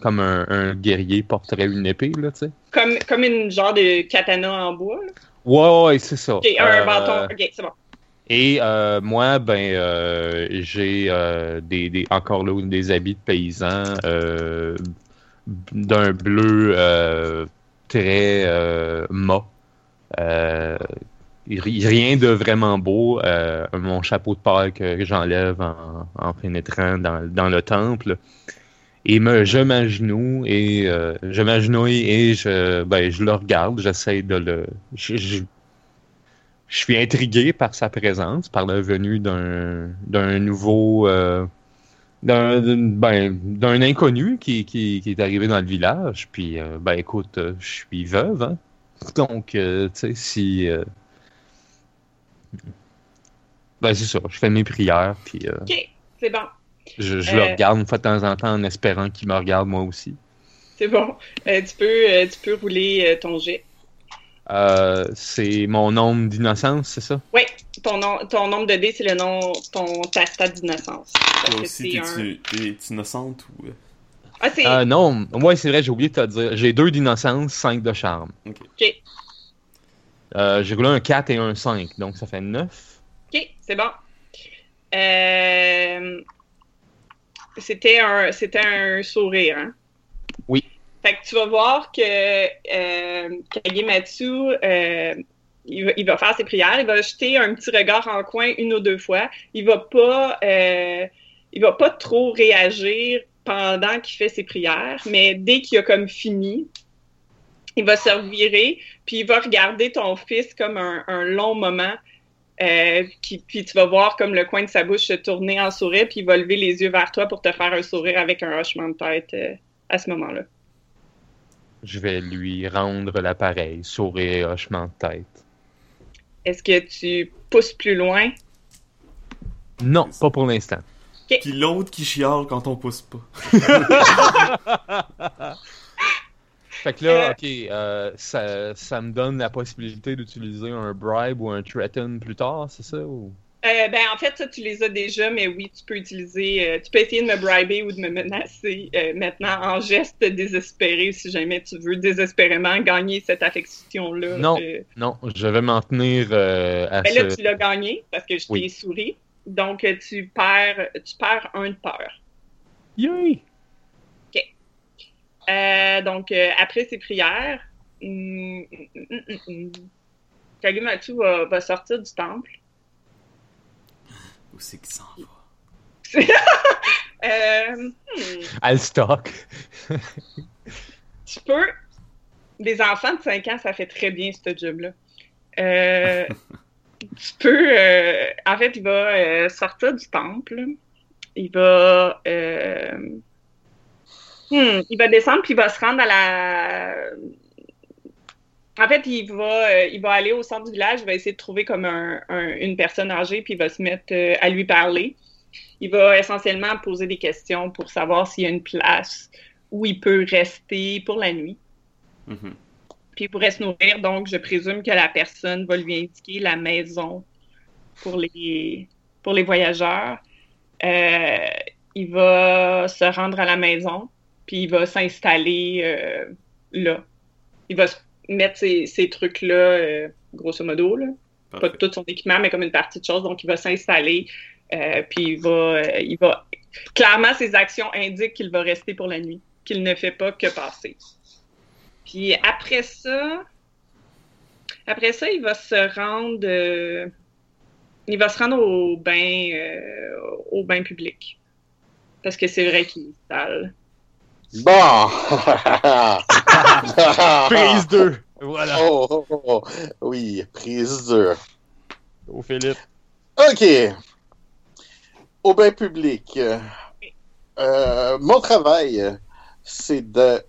comme un, un guerrier porterait une épée, là, tu sais. Comme, comme une genre de katana en bois. là. Ouais, ouais, c'est ça. OK, un bâton. OK, c'est bon. Et euh, moi, ben, euh, j'ai euh, des, des, encore là des habits de paysans euh, d'un bleu euh, très mat. Ri- rien de vraiment beau. Mon chapeau de paille que j'enlève en, en pénétrant dans, dans le temple. Et me, je m'agenouille et euh, je m'agenouille et je, ben, je le regarde. J'essaie de le. Je suis intrigué par sa présence, par la venue d'un d'un nouveau euh, d'un ben, inconnu qui, qui, qui est arrivé dans le village. Puis euh, ben écoute, euh, je suis veuve, hein? Donc tu sais si ben c'est ça, je fais mes prières puis euh, OK, c'est bon. je, je le regarde une fois de temps en temps en espérant qu'il me regarde moi aussi. C'est bon. Tu, peux, tu peux rouler ton jet. Euh, c'est mon nombre d'innocence, c'est ça? Oui, ton, nom, ton nombre de dés, c'est le nom, ton, ta stat d'innocence. Toi aussi, c'est un- t'es innocente ou. euh? Ah, c'est. Euh, non, ouais, c'est vrai, j'ai oublié de te dire. J'ai deux d'innocence, cinq de charme. OK, Euh, j'ai roulé un 4 et un 5, donc ça fait 9. OK, c'est bon. Euh, C'était un, c'était un sourire, hein? Fait que tu vas voir que euh, euh, il, va, faire ses prières, il va jeter un petit regard en coin une ou deux fois. Il va pas, euh, il va pas trop réagir pendant qu'il fait ses prières, mais dès qu'il a comme fini, il va se revirer, puis il va regarder ton fils comme un, long moment. Euh, puis tu vas voir comme le coin de sa bouche se tourner en sourire, puis il va lever les yeux vers toi pour te faire un sourire avec un hochement de tête à ce moment-là. Je vais lui rendre l'appareil, sourire et hochement de tête. Est-ce que tu pousses plus loin? Non, pas pour l'instant. Puis l'autre qui chiale quand on pousse pas. <laughs> Fait que là, Euh. ok, euh, ça, ça me donne la possibilité d'utiliser un bribe ou un threaten plus tard, c'est ça? Ou... Euh, ben, en fait, ça, tu les as déjà, mais oui, tu peux utiliser, euh, tu peux essayer de me briber ou de me menacer euh, maintenant en geste désespéré si jamais tu veux désespérément gagner cette affection-là. Non. Non, je vais m'en tenir à ben là, tu l'as gagné parce que je t'ai souri. Donc, tu perds, tu perds un de peur. Yay! Euh, donc, après ces prières, hum, hum, Kagematsu va, va sortir du temple. Où c'est qu'il s'en va? <laughs> Euh, hmm, Alstock. tu peux. Des enfants de 5 ans, ça fait très bien ce job-là. Euh, <laughs> tu peux. euh, en fait, il va euh, sortir du temple. Il va. euh, hmm, il va descendre puis il va se rendre à la. En fait, il va, euh, il va aller au centre du village, il va essayer de trouver comme un, un- une personne âgée, puis il va se mettre euh, à lui parler. Il va essentiellement poser des questions pour savoir s'il y a une place où il peut rester pour la nuit. Mhm. Puis il pourrait se nourrir, donc je présume que la personne va lui indiquer la maison pour les, pour les voyageurs. Euh, il va se rendre à la maison, puis il va s'installer euh, là. Il va se mettre ces, ces trucs-là, euh, grosso modo, là. pas tout son équipement, mais comme une partie de choses. Donc, il va s'installer, euh, puis il va, euh, il va. Clairement, ses actions indiquent qu'il va rester pour la nuit, qu'il ne fait pas que passer. Puis après ça, après ça, il va se rendre, euh, il va se rendre au bain, euh, au bain public, parce que c'est vrai qu'il est sale. Bon! <laughs> Prise 2. Voilà. Oh, oh, oh. Oui, prise 2. Au Philippe. OK. Au bain public. Euh, mon travail, c'est de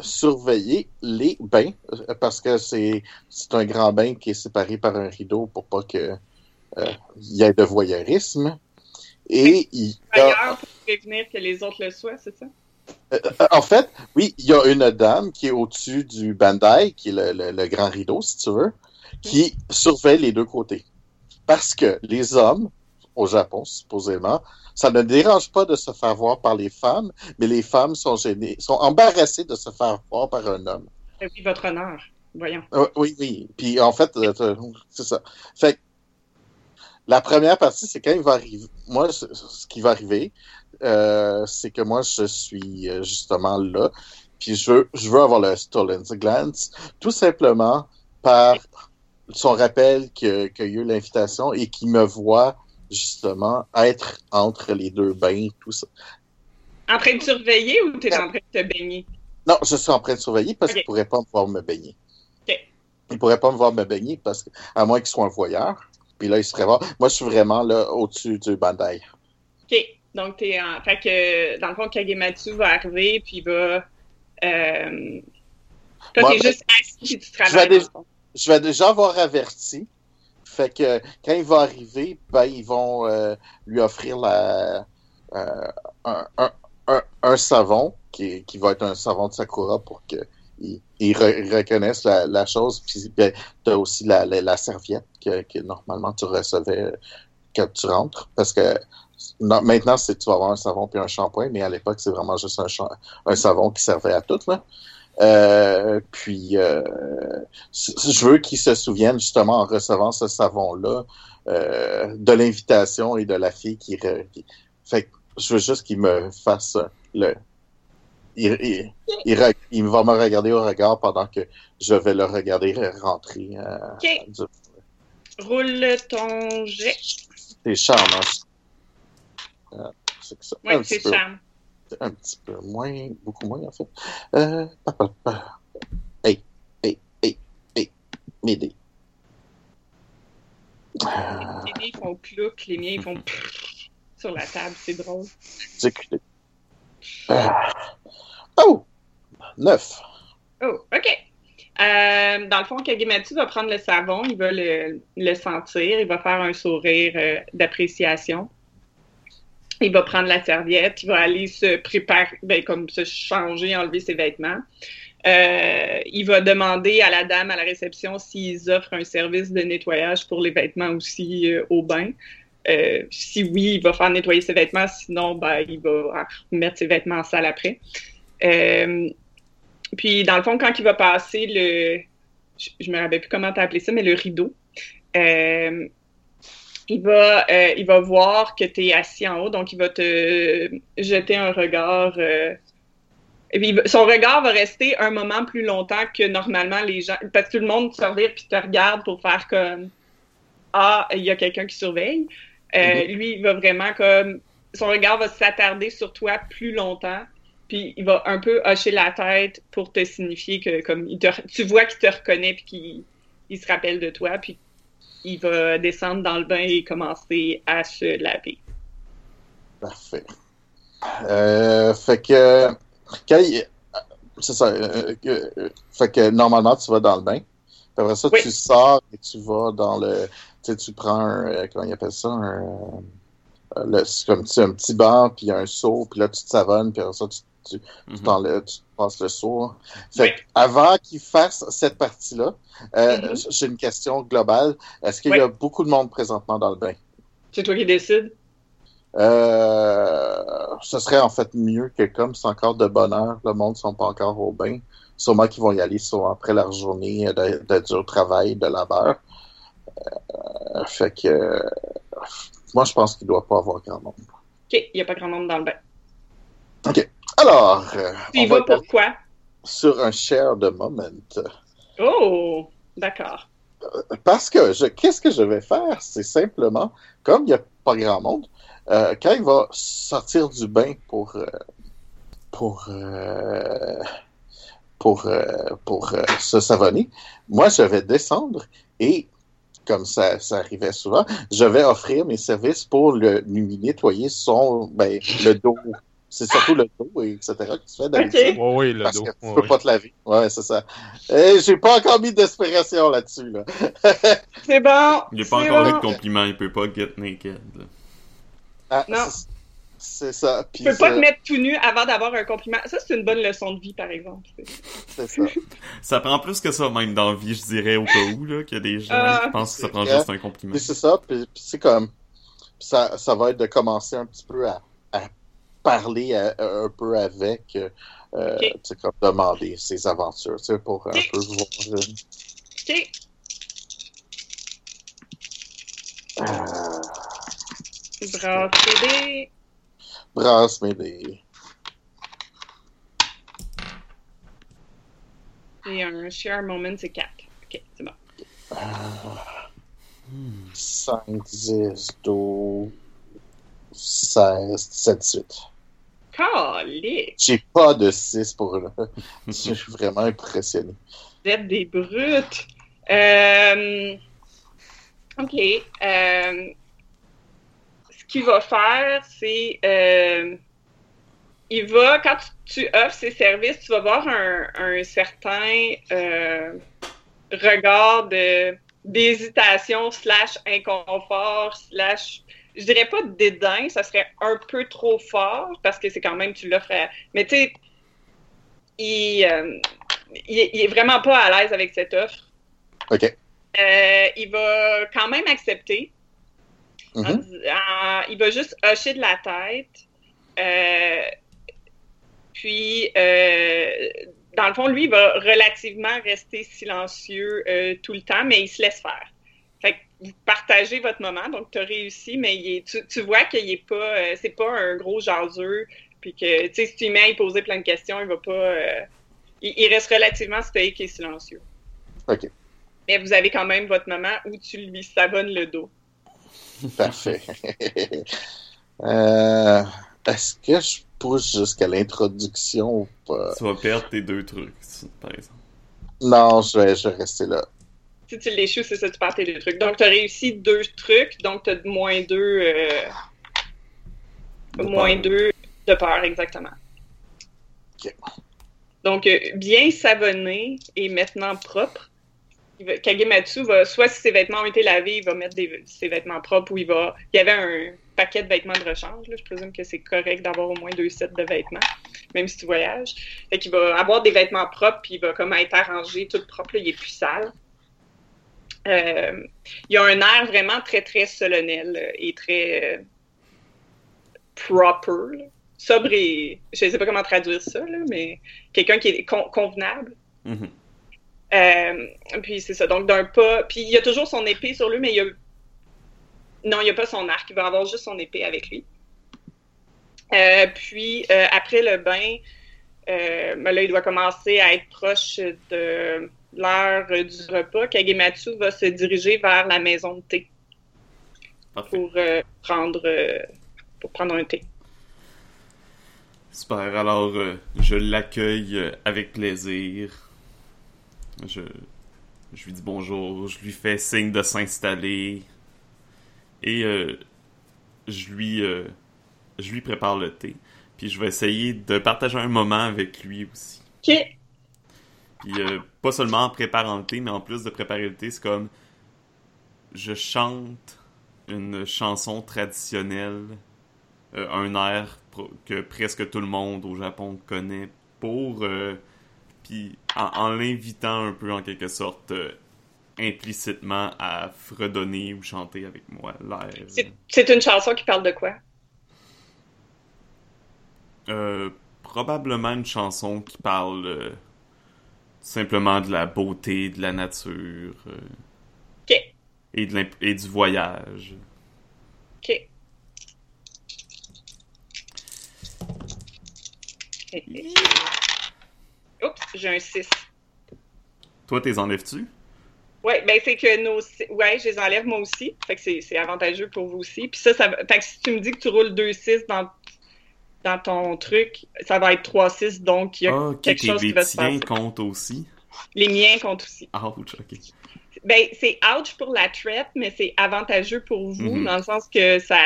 surveiller les bains parce que c'est c'est un grand bain qui est séparé par un rideau pour pas que euh, il y ait de voyeurisme. Et il y a, Ailleurs, pour prévenir que les autres le soient, c'est ça? Euh, en fait, oui, il y a une dame qui est au-dessus du bandai, qui est le, le- le grand rideau, si tu veux, qui surveille les deux côtés. Parce que les hommes, au Japon, supposément, ça ne dérange pas de se faire voir par les femmes, mais les femmes sont gênées, sont embarrassées de se faire voir par un homme. Euh, Oui, votre honneur. Voyons. Euh, Oui, oui. Puis en fait, euh, c'est ça. Fait que la première partie, c'est quand il va arriver. Moi, ce qui va arriver, euh, c'est que moi, je suis euh, justement là. Puis je veux, je veux avoir le Stolen Glance, tout simplement par son rappel que- qu'il y a eu l'invitation et qu'il me voit justement être entre les deux bains, tout ça. En train de surveiller ou t'es en train de te baigner? Non, je suis en train de surveiller parce qu'il pourrait pas me voir me baigner. Il pourrait pas me voir me baigner parce que, à moins qu'il soit un voyeur. Puis là, il serait voir. Moi, je suis vraiment là au-dessus du bandai. OK. Donc, t'es en. Fait que, dans le fond, Kagematsu va arriver, puis va. Euh... Toi, Moi, t'es ben, juste assis, puis tu je travailles. vais. Je vais déjà avoir averti. Fait que quand il va arriver, ben, ils vont euh, lui offrir la, euh, un, un, un, un savon qui, qui va être un savon de Sakura pour que il, re- reconnaisse la, la chose. Puis ben, tu as aussi la, la, la serviette que, que normalement tu recevais quand tu rentres. Parce que non, maintenant, c'est tu vas avoir un savon puis un shampoing, mais à l'époque, c'est vraiment juste un, un savon qui servait à tout. Là. Euh, puis euh, je veux qu'ils se souviennent justement en recevant ce savon-là euh, de l'invitation et de la fille qui, fait que je veux juste qu'il me fasse le il, il, il, re- il va me regarder au regard pendant que je vais le regarder rentrer. OK. du- Roule ton jet. c'est charmant. Euh, c'est ça. Oui, un, petit c'est peu, charme. un petit peu moins, beaucoup moins en fait. Euh, pa, pa, pa. Hey, hey, hey, hey, m'aider. Euh, Les miens, ils font clouc, les <laughs> miens, ils font sur la table. C'est drôle. exécuter. Ah. Oh! Neuf. Oh, OK. Euh, dans le fond, Kagematsu va prendre le savon, il va le, le sentir, il va faire un sourire euh, d'appréciation. Il va prendre la serviette, il va aller se préparer, ben, comme se changer, enlever ses vêtements. Euh, il va demander à la dame à la réception s'ils offrent un service de nettoyage pour les vêtements aussi euh, au bain. Euh, si oui, il va faire nettoyer ses vêtements, sinon, ben, il va remettre ses vêtements en salle après. Puis, dans le fond, quand il va passer le. Je, je me rappelle plus comment t'as appelé ça, mais le rideau. Euh, il va, euh, il va voir que tu es assis en haut, donc il va te jeter un regard. euh, son regard va rester un moment plus longtemps que normalement les gens. Parce que tout le monde se revire puis te regarde pour faire comme Ah, il y a quelqu'un qui surveille. Euh, Lui, il va vraiment comme. Son regard va s'attarder sur toi plus longtemps puis il va un peu hocher la tête pour te signifier que comme il te, tu vois qu'il te reconnaît puis qu'il il se rappelle de toi puis il va descendre dans le bain et commencer à se laver. Parfait. Euh, fait que, quand il- c'est ça. euh, euh, fait que normalement, tu vas dans le bain. Après ça, Oui. tu sors et tu vas dans le. Tu sais, tu prends un. euh, Comment il appelle ça? Un, euh, le- c'est comme tu sais, un petit banc, puis un seau, puis là, tu te savonnes, puis après ça, tu, tu, tu, t'enlèves- tu passes le seau. Fait Oui. que avant qu'il fasse cette partie-là, euh, Mhm. j'ai une question globale. Est-ce qu'il y a beaucoup de monde présentement dans le bain? C'est toi qui décides? Euh, ce serait en fait mieux que comme c'est encore de bonne heure, le monde ne sont pas encore au bain. Sûrement qu'ils vont y aller soit après leur journée de, de dur travail, de labeur. Euh, fait que euh, moi je pense qu'il doit pas avoir grand monde. OK, il n'y a pas grand monde dans le bain. Alors, euh, Tu y vas sur un share de moment. Oh, d'accord. Parce que je, qu'est-ce que je vais faire? C'est simplement, comme il n'y a pas grand monde, euh, quand il va sortir du bain pour euh, pour euh, pour euh, pour euh, se savonner, moi je vais descendre et comme ça, ça arrivait souvent, je vais offrir mes services pour le, lui nettoyer son ben, le dos. C'est surtout le dos, et etc. que tu fais d'habitude. Ouais, oui, le Parce dos. que tu peux ouais. pas te laver. Ouais, c'est ça. Et j'ai pas encore mis d'inspiration là-dessus, là. <laughs> C'est bon. Il n'y a pas encore eu bon. de compliment, il peut pas get naked. là. Ah, Non. c'est- ça. Puis Tu peux pas te mettre tout nu avant d'avoir un compliment. Ça, c'est une bonne leçon de vie, par exemple. c'est ça. <laughs> Ça prend plus que ça, même dans la vie, je dirais, au cas où, là, qu'il y a des gens Ah, qui pensent que ça prend vrai. juste un compliment. Puis c'est ça. Puis, puis c'est comme. puis ça, ça va être de commencer un petit peu à parler à- à- un peu avec. Euh, Ok. Tu sais, comme demander ses aventures, tu sais, pour un peu voir. euh, OK. euh, Brasser des... brasse mes dés. Et un share moment, c'est 4. OK, c'est bon. 5, 10, 12, 16, 17, 18. Calique! J'ai pas de 6 pour là. <laughs> Je suis vraiment impressionné. Vous êtes des brutes. Euh, OK. Euh, ce qu'il va faire, c'est... euh, il va, quand tu, tu offres ses services, tu vas voir un, un certain regard de d'hésitation slash inconfort slash je dirais pas dédain ça serait un peu trop fort parce que c'est quand même tu l'offres à... mais tu sais il, euh, il, est- il est vraiment pas à l'aise avec cette offre OK. Euh, il va quand même accepter Mhm. en- il va juste hocher de la tête. Euh, puis, euh, dans le fond, lui, il va relativement rester silencieux euh, tout le temps, mais il se laisse faire. Vous partagez votre moment, donc tu as réussi, mais il est- tu, tu vois qu'il est pas, euh, c'est pas un gros jaseux, puis que, tu sais, si tu lui mets à y poser plein de questions, il va pas, euh, il, il reste relativement stoïque et silencieux. OK. Mais vous avez quand même votre moment où tu lui savonnes le dos. <laughs> Parfait. <laughs> euh, Est-ce que je pousse jusqu'à l'introduction ou pas? Tu vas perdre tes deux trucs, par exemple. Non, je vais, je vais rester là. Si tu l'échoues, c'est ça, tu perds tes deux trucs. Donc, tu as réussi deux trucs, donc tu as moins deux. euh, De moins peur. deux de peur, exactement. Ok. Donc, euh, bien savonné et maintenant propre. Va- Kagematsu va, soit si ses vêtements ont été lavés, il va mettre des- ses vêtements propres ou il va. Il y avait un paquet de vêtements de rechange. Là. Je présume que c'est correct d'avoir au moins deux sets de vêtements, même si tu voyages. Fait qu'il va avoir des vêtements propres, puis il va comme être arrangé, tout propre, là, il est plus sale. Euh, il a un air vraiment très, très solennel euh, et très euh, proper. là. Sobre et. Je ne sais pas comment traduire ça, là, mais quelqu'un qui est con- convenable. Mhm. Euh, puis c'est ça. Donc, d'un pas. Puis il a toujours son épée sur lui, mais il y a. Non, il n'y a pas son arc. Il va avoir juste son épée avec lui. Puis, après le bain, ben là, il doit commencer à être proche de l'heure du repas. Kagematsu va se diriger vers la maison de thé Parfait. pour euh, prendre euh, pour prendre un thé. Super. Alors, euh, je l'accueille avec plaisir. Je, je lui dis bonjour, je lui fais signe de s'installer et je lui je lui prépare le thé. Puis je vais essayer de partager un moment avec lui aussi. Ok. Puis euh, pas seulement en préparant le thé, mais en plus de préparer le thé, c'est comme je chante une chanson traditionnelle, euh, un air que presque tout le monde au Japon connaît pour euh, puis en, en l'invitant un peu en quelque sorte euh, implicitement à fredonner ou chanter avec moi l'air. C'est- C'est une chanson qui parle de quoi? Euh, probablement une chanson qui parle euh, simplement de la beauté, de la nature euh, Ok. et, de l'imp- et du voyage. Ok. Oups, j'ai un 6. Toi, t'es enlèves-tu? Ouais, ben c'est que nos. Ouais, je les enlève moi aussi. Fait que c'est c'est avantageux pour vous aussi. Puis ça, ça. Fait que si tu me dis que tu roules 2-6 dans, dans ton truc, ça va être 3-6, donc il y a Ah, ok, quelque chose qui les va se passer. comptent aussi. Les miens comptent aussi. Ouch, ok. Ben, c'est ouch pour la trap, mais c'est avantageux pour vous, Mhm. dans le sens que ça,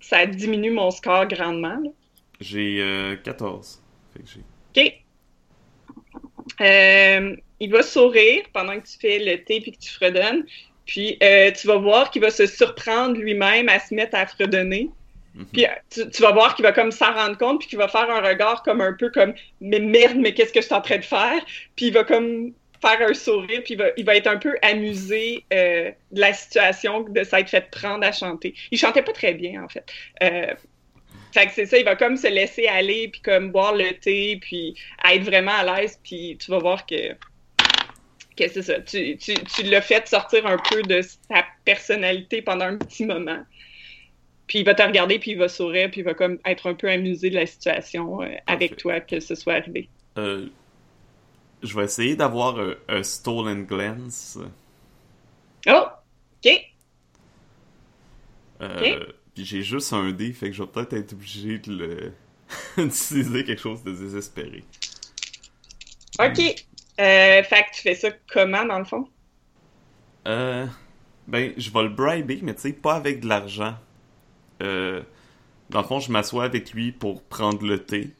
ça diminue mon score grandement. J'ai euh, 14. Fait que j'ai... OK. Euh, il va sourire pendant que tu fais le thé puis que tu fredonnes. Puis euh, tu vas voir qu'il va se surprendre lui-même à se mettre à fredonner. Mhm. Puis euh, tu, vas voir qu'il va comme s'en rendre compte puis qu'il va faire un regard comme un peu comme mais merde mais qu'est-ce que je suis en train de faire? Puis il va comme faire un sourire puis il va, il va être un peu amusé euh, de la situation de s'être fait prendre à chanter. Il chantait pas très bien en fait. Euh, fait que c'est ça, il va comme se laisser aller, puis comme boire le thé, puis être vraiment à l'aise, puis tu vas voir que, que c'est ça. Tu, tu, tu l'as fait sortir un peu de sa personnalité pendant un petit moment. Puis il va te regarder, puis il va sourire, puis il va comme être un peu amusé de la situation euh, avec toi que ce soit arrivé. Euh, je vais essayer d'avoir un, un Stolen Glance. Oh! OK! Euh, Puis j'ai juste un dé, fait que je vais peut-être être obligé de le... <laughs> d'utiliser quelque chose de désespéré. OK! Euh, fait que tu fais ça comment, dans le fond? Euh, ben, je vais le briber, mais tu sais, pas avec de l'argent. Euh, dans le fond, je m'assois avec lui pour prendre le thé.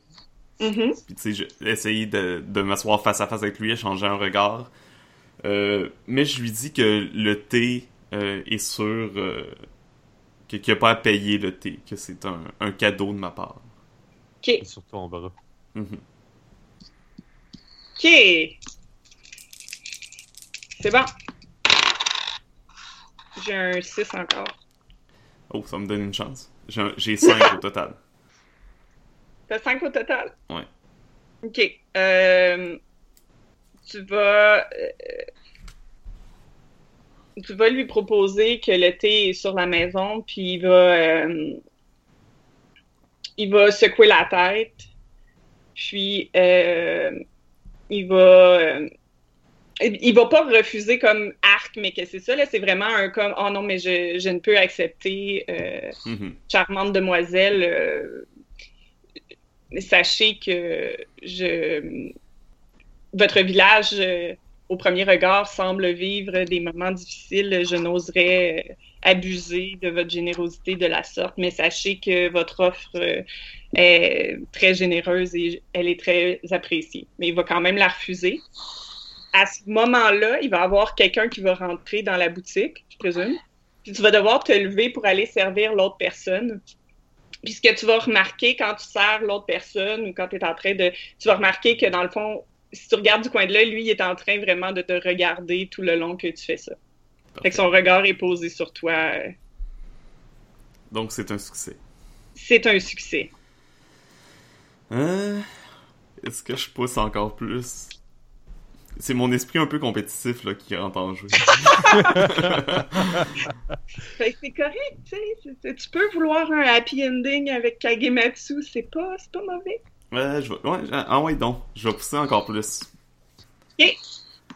Mhm. Puis tu sais, je- essayer de, de m'asseoir face à face avec lui, échanger un regard. Euh, mais je lui dis que le thé euh, est sûr euh, que- qu'il n'y a pas à payer le thé, que c'est un, un cadeau de ma part. OK! Sur ton bras. Mhm. OK! C'est bon. J'ai un 6 encore. Oh, ça me donne une chance. J'ai un- J'ai 5 au total. <laughs> T'as 5 au total? Ouais. OK. Euh, tu vas... euh, tu vas lui proposer que le thé est sur la maison, puis il va... euh, il va secouer la tête, puis il va... il va pas refuser comme arc, mais que c'est ça, là, c'est vraiment un comme « Oh non, mais je, je ne peux accepter... euh, Mhm. charmante demoiselle, euh, sachez que je, votre village, euh, au premier regard, semble vivre des moments difficiles. Je n'oserais abuser de votre générosité de la sorte, mais sachez que votre offre est très généreuse et elle est très appréciée. Mais il va quand même la refuser. À ce moment-là, il va y avoir quelqu'un qui va rentrer dans la boutique, je présume. Puis tu vas devoir te lever pour aller servir l'autre personne. Puis ce que tu vas remarquer quand tu sers l'autre personne ou quand tu es en train de... Tu vas remarquer que dans le fond, si tu regardes du coin de l'œil, lui, il est en train vraiment de te regarder tout le long que tu fais ça. Fait que son regard est posé sur toi. Donc c'est un succès. C'est un succès. Hein? Est-ce que je pousse encore plus? C'est mon esprit un peu compétitif là, qui rentre en jeu. <laughs> Fait que c'est correct, tu sais. Tu peux vouloir un happy ending avec Kagematsu, c'est pas, c'est pas mauvais. Ouais, je vais... Ouais, ah ouais, donc. Je vais pousser encore plus.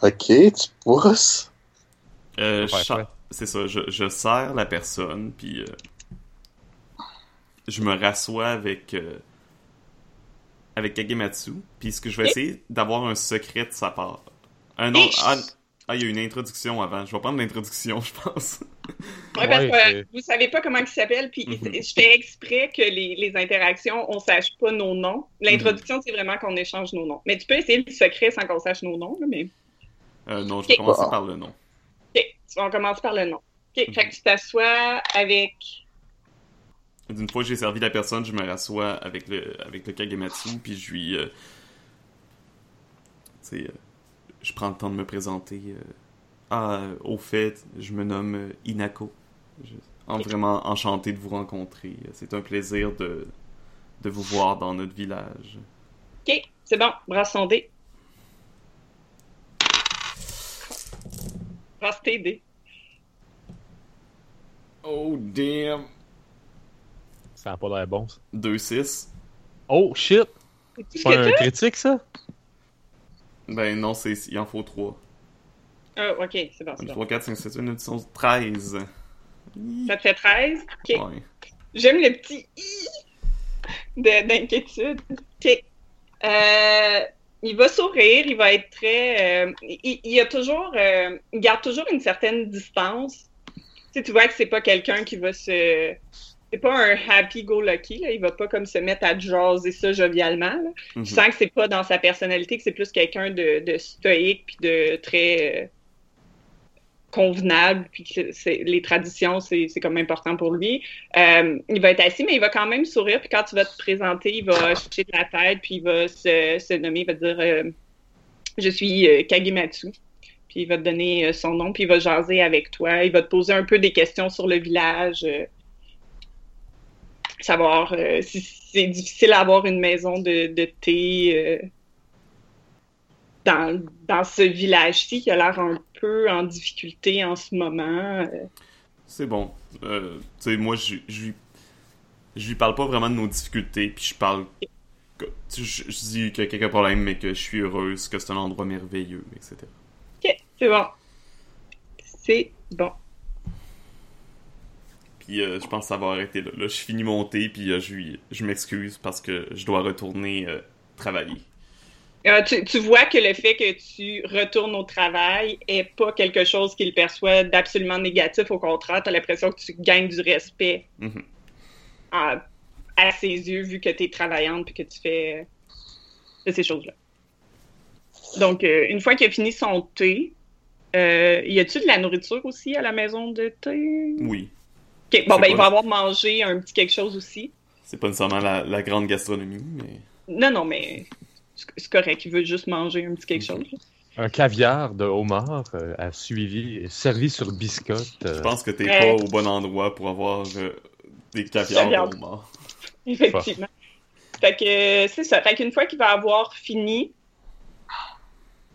Ok, tu pousses. Euh, Ouais, cha- ouais. C'est ça, je, je serre la personne, puis euh, je me rassois avec euh, avec Kagematsu, puis ce que je vais essayer d'avoir un secret de sa part. Un ah, Ah, il y a une introduction avant. Je vais prendre l'introduction, <laughs> je pense. Ouais, parce que euh, vous savez pas comment il s'appelle, puis Mhm. je fais exprès que les, les interactions, on sache pas nos noms. L'introduction, c'est vraiment qu'on échange nos noms. Mais tu peux essayer le secret sans qu'on sache nos noms, là, mais... Euh, non, je vais commencer par le nom. OK, on commence par le nom. OK, Mhm. fait que tu t'assois avec... D'une fois que j'ai servi la personne, je me rassois avec le, avec le Kagematsu, puis je lui. euh, tu sais, euh, je prends le temps de me présenter. euh, ah, euh, au fait, je me nomme euh, Inako. Je, en vraiment enchanté de vous rencontrer. C'est un plaisir de, de vous voir dans notre village. OK, c'est bon, brasse son dé. Brasse tes dés. Oh, damn! Ça n'a pas l'air bon, ça. 2-6. Oh, shit! C'est pas un critique, ça? Ben non, c'est, il en faut 3. Ah, OK, c'est bon, c'est bon. 3, 4, 5, 6, 8, 9, 13. Ça te fait 13. OK. Ouais. J'aime le petit i de- d'inquiétude. OK. Euh, il va sourire, il va être très. euh, il, il a toujours. euh, il garde toujours une certaine distance. Tu sais, tu vois que c'est pas quelqu'un qui va se. C'est pas un happy-go-lucky, là. Il va pas comme se mettre à jaser ça jovialement, là. Mhm. Je sens que c'est pas dans sa personnalité, que c'est plus quelqu'un de, de stoïque puis de très euh, convenable, puis les traditions, c'est, comme important pour lui. Euh, il va être assis, mais il va quand même sourire, puis quand tu vas te présenter, il va hocher de la tête, puis il va se, se nommer, il va dire euh, Je suis Kagematsu. Puis il va te donner son nom, puis il va jaser avec toi. Il va te poser un peu des questions sur le village. Savoir euh, si c'est difficile d'avoir une maison de, de thé euh, dans, dans ce village-ci qui a l'air un peu en difficulté en ce moment. euh. C'est bon. Tu sais, moi, je, je, lui- parle pas vraiment de nos difficultés, puis je parle. que- Je, je dis qu'il y a quelques problèmes, mais que je suis heureuse, que c'est un endroit merveilleux, etc. Ok, c'est bon. C'est bon. Puis euh, je pense que ça va arrêter là. Là, je finis mon thé, puis euh, je, je m'excuse parce que je dois retourner euh, travailler. Tu, tu vois que le fait que tu retournes au travail est pas quelque chose qu'il perçoit d'absolument négatif. Au contraire, tu as l'impression que tu gagnes du respect Mhm. en- à ses yeux vu que tu es travaillante puis que tu fais de ces choses-là. Donc, une fois qu'il a fini son thé, y a-tu de la nourriture aussi à la maison de thé? Oui. Bon, ben, il va avoir mangé un petit quelque chose aussi. C'est pas nécessairement la, la grande gastronomie, mais. Non, non, mais c'est correct. Il veut juste manger un petit quelque chose. Un caviar de homard euh, a suivi, servi sur biscotte. euh, Je pense que t'es Euh. pas au bon endroit pour avoir euh, des caviars Caviar. de homard. <laughs> Effectivement. Fait que euh, c'est ça. Fait qu'une fois qu'il va avoir fini,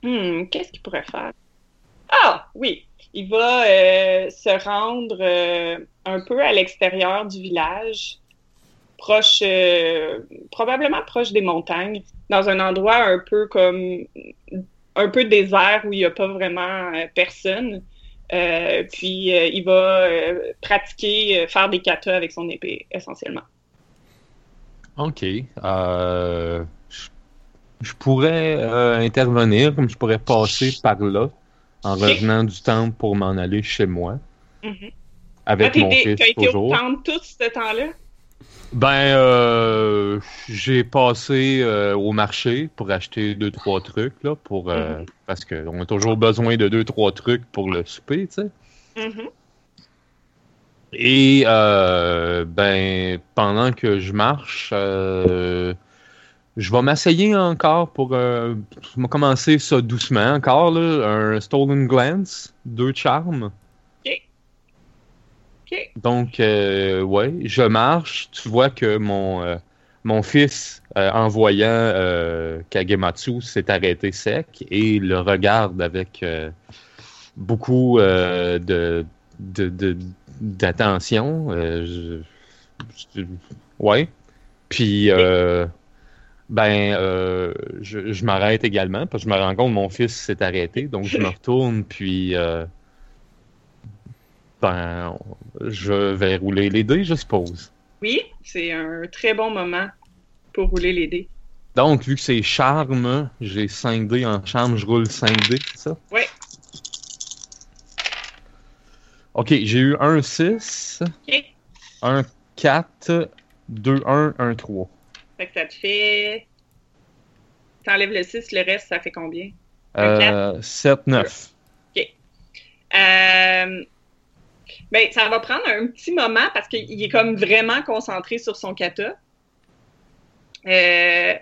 hmm, qu'est-ce qu'il pourrait faire? Ah, oui. Il va euh, se rendre euh, un peu à l'extérieur du village, proche, euh, probablement proche des montagnes, dans un endroit un peu comme un peu désert où il n'y a pas vraiment personne. Puis il va pratiquer, faire des katas avec son épée essentiellement. Ok. Je, pourrais intervenir, comme je pourrais passer par là en revenant du temple pour m'en aller chez moi. Mhm. Avec Ah, mon fils t'as été au temple tout ce temps-là? Ben, euh, j'ai passé euh, au marché pour acheter deux trois trucs là, pour euh, Mhm. parce qu'on a toujours besoin de deux trois trucs pour le souper, tu sais. Mhm. Et euh, ben, pendant que je marche, je vais m'essayer encore pour euh, commencer ça doucement encore là, un Stolen Glance, deux charmes. Ok. Ok. Donc euh, ouais, je marche. Tu vois que mon euh, mon fils, euh, en voyant euh, Kagematsu, s'est arrêté sec et le regarde avec beaucoup de de- de- d'attention. Je- ouais. Puis, euh, ben, euh, je, je m'arrête également parce que je me rends compte que mon fils s'est arrêté. Donc, je me retourne, <laughs> puis, euh, ben, je vais rouler les dés, je suppose. Oui, c'est un très bon moment pour rouler les dés. Donc, vu que c'est charme, j'ai 5 dés en charme, je roule 5 dés, c'est ça? Ouais. Ok, j'ai eu un 6, Ok. un 4, 2, 1, 1, 3. Fait que ça te fait. T'enlèves le 6, le reste, ça fait combien? Euh, 7, 9. Euh, ben, ça va prendre un petit moment parce qu'il est comme vraiment concentré sur son kata. Euh,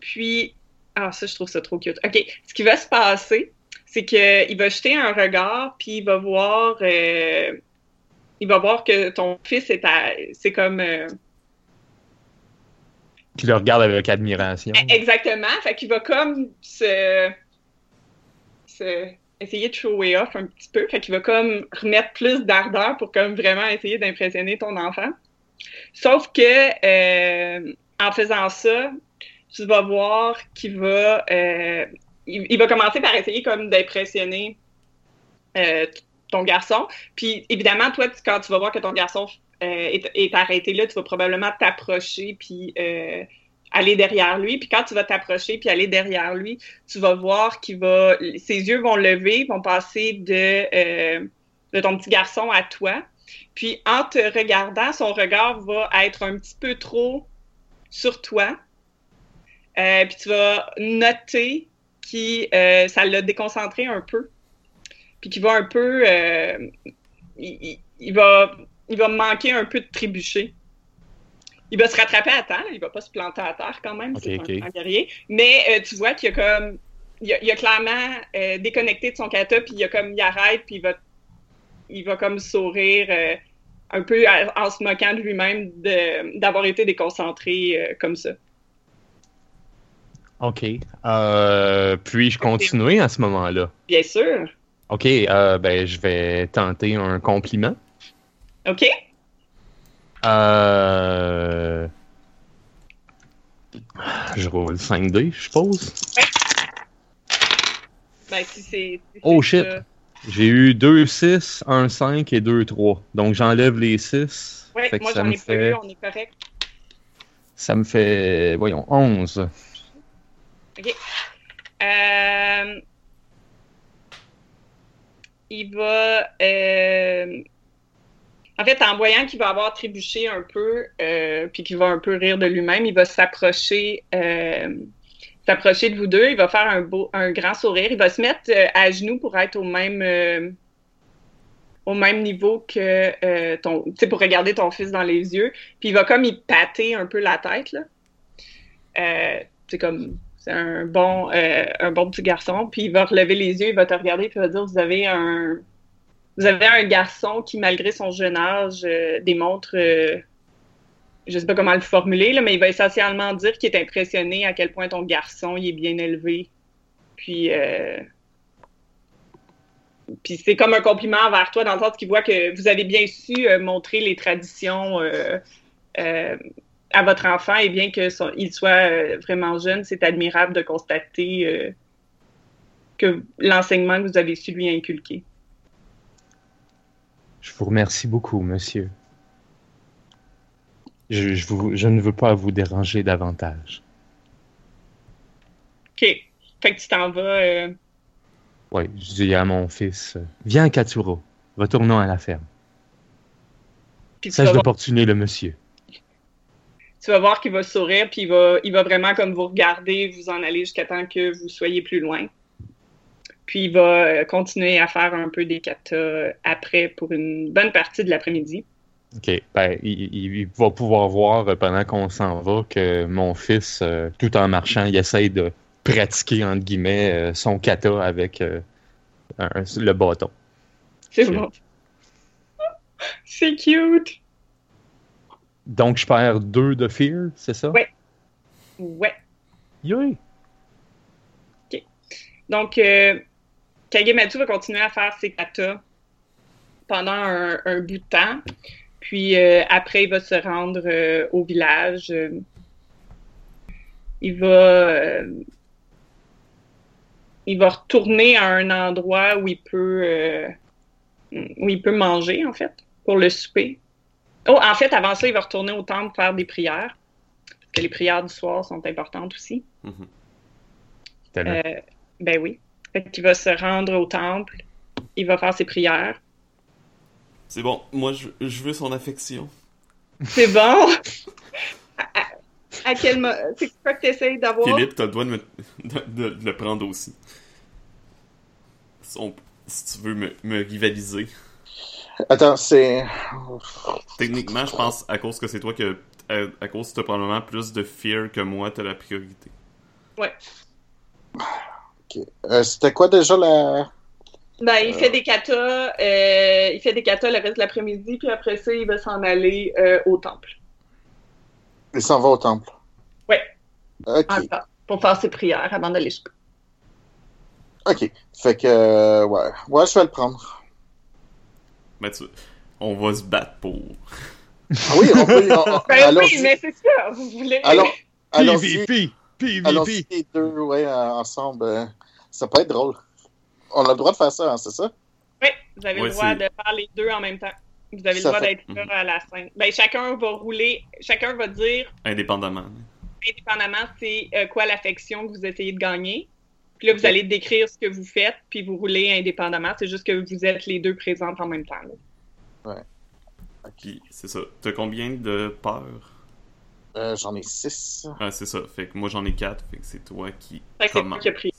puis, ah, ça, je trouve ça trop cute. OK, ce qui va se passer, c'est qu'il va jeter un regard, puis il va voir, euh, il va voir que ton fils est à, c'est comme, Puis le regarde avec admiration. exactement, fait qu'il va comme se, essayer de shower off un petit peu, fait qu'il va comme remettre plus d'ardeur pour comme vraiment essayer d'impressionner ton enfant. Sauf que, euh, en faisant ça, tu vas voir qu'il va, euh, il, va commencer par essayer comme d'impressionner euh, ton garçon. Puis évidemment, toi, quand tu vas voir que ton garçon est, est arrêté là, tu vas probablement t'approcher puis euh, aller derrière lui. Puis quand tu vas t'approcher puis aller derrière lui, tu vas voir qu'il va, ses yeux vont lever, vont passer de, euh, ton petit garçon à toi. Puis en te regardant, son regard va être un petit peu trop sur toi. Euh, puis tu vas noter que euh, ça l'a déconcentré un peu. Puis qu'il va un peu. euh, il va, il va manquer un peu de trébucher. Il va se rattraper à terre, il va pas se planter à terre quand même, c'est un guerrier. Mais euh, tu vois qu'il a comme. Il a, il a clairement euh, déconnecté de son kata, puis il a comme. Il arrête, puis il va. Il va comme sourire. euh, un peu à- en se moquant de lui-même d'avoir été déconcentré comme ça. Ok. Puis-je continuer à ce moment-là? Bien sûr. Ok, euh, ben je vais tenter un compliment. OK? Euh... Je roule 5D, je suppose. Ben, si c'est. si Oh, shit. ça. J'ai eu 2 6, 1 5 et 2 3. Donc j'enlève les 6. Ouais, moi j'en ai pas fait eu, on est correct. ça me fait voyons 11. Euh, il va. euh, En fait, en voyant qu'il va avoir trébuché un peu, euh, puis qu'il va un peu rire de lui-même, il va s'approcher. euh, s'approcher de vous deux, il va faire un beau, un grand sourire, il va se mettre euh, à genoux pour être au même, au même niveau que ton, tu sais, pour regarder ton fils dans les yeux, puis il va comme y pâter un peu la tête là. C'est comme c'est un bon, euh, un bon petit garçon. Puis il va relever les yeux, il va te regarder, puis il va dire Vous avez un, vous avez un garçon qui, malgré son jeune âge, euh, démontre, euh, je sais pas comment le formuler, là, mais il va essentiellement dire qu'il est impressionné à quel point ton garçon est bien élevé. Puis, euh, puis c'est comme un compliment envers toi, dans le sens qu'il voit que vous avez bien su montrer les traditions. à votre enfant, et bien que son- il soit vraiment jeune, c'est admirable de constater que l'enseignement que vous avez su lui inculquer. Je vous remercie beaucoup, monsieur. Je, je, vous- je ne veux pas vous déranger davantage. OK. Fait que tu t'en vas. euh, Oui, je dis à mon fils, euh, viens Katsuro, retournons à la ferme. puis voir, d'opportuner le monsieur. tu vas voir qu'il va sourire, puis il va, il va vraiment comme vous regarder, vous en aller jusqu'à temps que vous soyez plus loin. Puis il va euh, continuer à faire un peu des katas euh, après pour une bonne partie de l'après-midi. OK. Ben, il, va pouvoir voir euh, pendant qu'on s'en va que mon fils, euh, tout en marchant, il essaye de pratiquer, entre guillemets, euh, son kata avec euh, un- le bâton. C'est bon. <laughs> C'est cute. Donc, je perds deux de fear, c'est ça? Ouais. Ouais. Yay! Donc, euh, Kagematsu va continuer à faire ses katas pendant un, un bout de temps. Puis euh, après, il va se rendre euh, au village. Euh, il va il va retourner à un endroit où il peut où il peut manger en fait pour le souper. Oh, en fait, avant ça, il va retourner au temple faire des prières. Parce que les prières du soir sont importantes aussi. Mhm. Euh, ben oui. Fait qu'il va se rendre au temple, il va faire ses prières. C'est bon, moi je, je veux son affection. C'est bon? à, à- à quel mo- C'est quoi que tu essayes d'avoir? Philippe, t'as le droit de, me- de- de- de le prendre aussi. Si, on- si tu veux me, me rivaliser. Attends, c'est. Techniquement, je pense, à cause que c'est toi que. À, à cause que t'as probablement plus de fear que moi, t'as la priorité. Ouais. Ok. Euh, C'était quoi déjà la. Ben, il fait des katas, euh, il fait des katas le reste de l'après-midi, puis après ça, il va s'en aller euh, au temple. Il s'en va au temple. Ok. Encore, pour faire ses prières avant d'aller souper. Ok. Fait que. euh, ouais. Ouais, je vais le prendre. Mais tu, on va se battre pour. Ah oui, on peut. on- on- Ben oui, mais c'est ça, vous voulez... Allons- Allons-y. PVP! Allons-y les deux, ouais, ensemble. euh, Ça peut être drôle. On a le droit de faire ça, hein, c'est ça? Oui, vous avez Ouais, le droit de faire les deux en même temps. Vous avez le droit fait- d'être là à la scène. Ben, chacun va rouler, chacun va dire Indépendamment. indépendamment c'est euh, quoi l'affection que vous essayez de gagner. Puis là, vous allez décrire ce que vous faites, puis vous roulez indépendamment. C'est juste que vous êtes les deux présentes en même temps. là. Puis, c'est ça. T'as combien de peurs? Euh, J'en ai six. Ah, c'est ça. Fait que moi j'en ai quatre. Fait que c'est toi qui Fait que c'est moi commence. qui ai pris.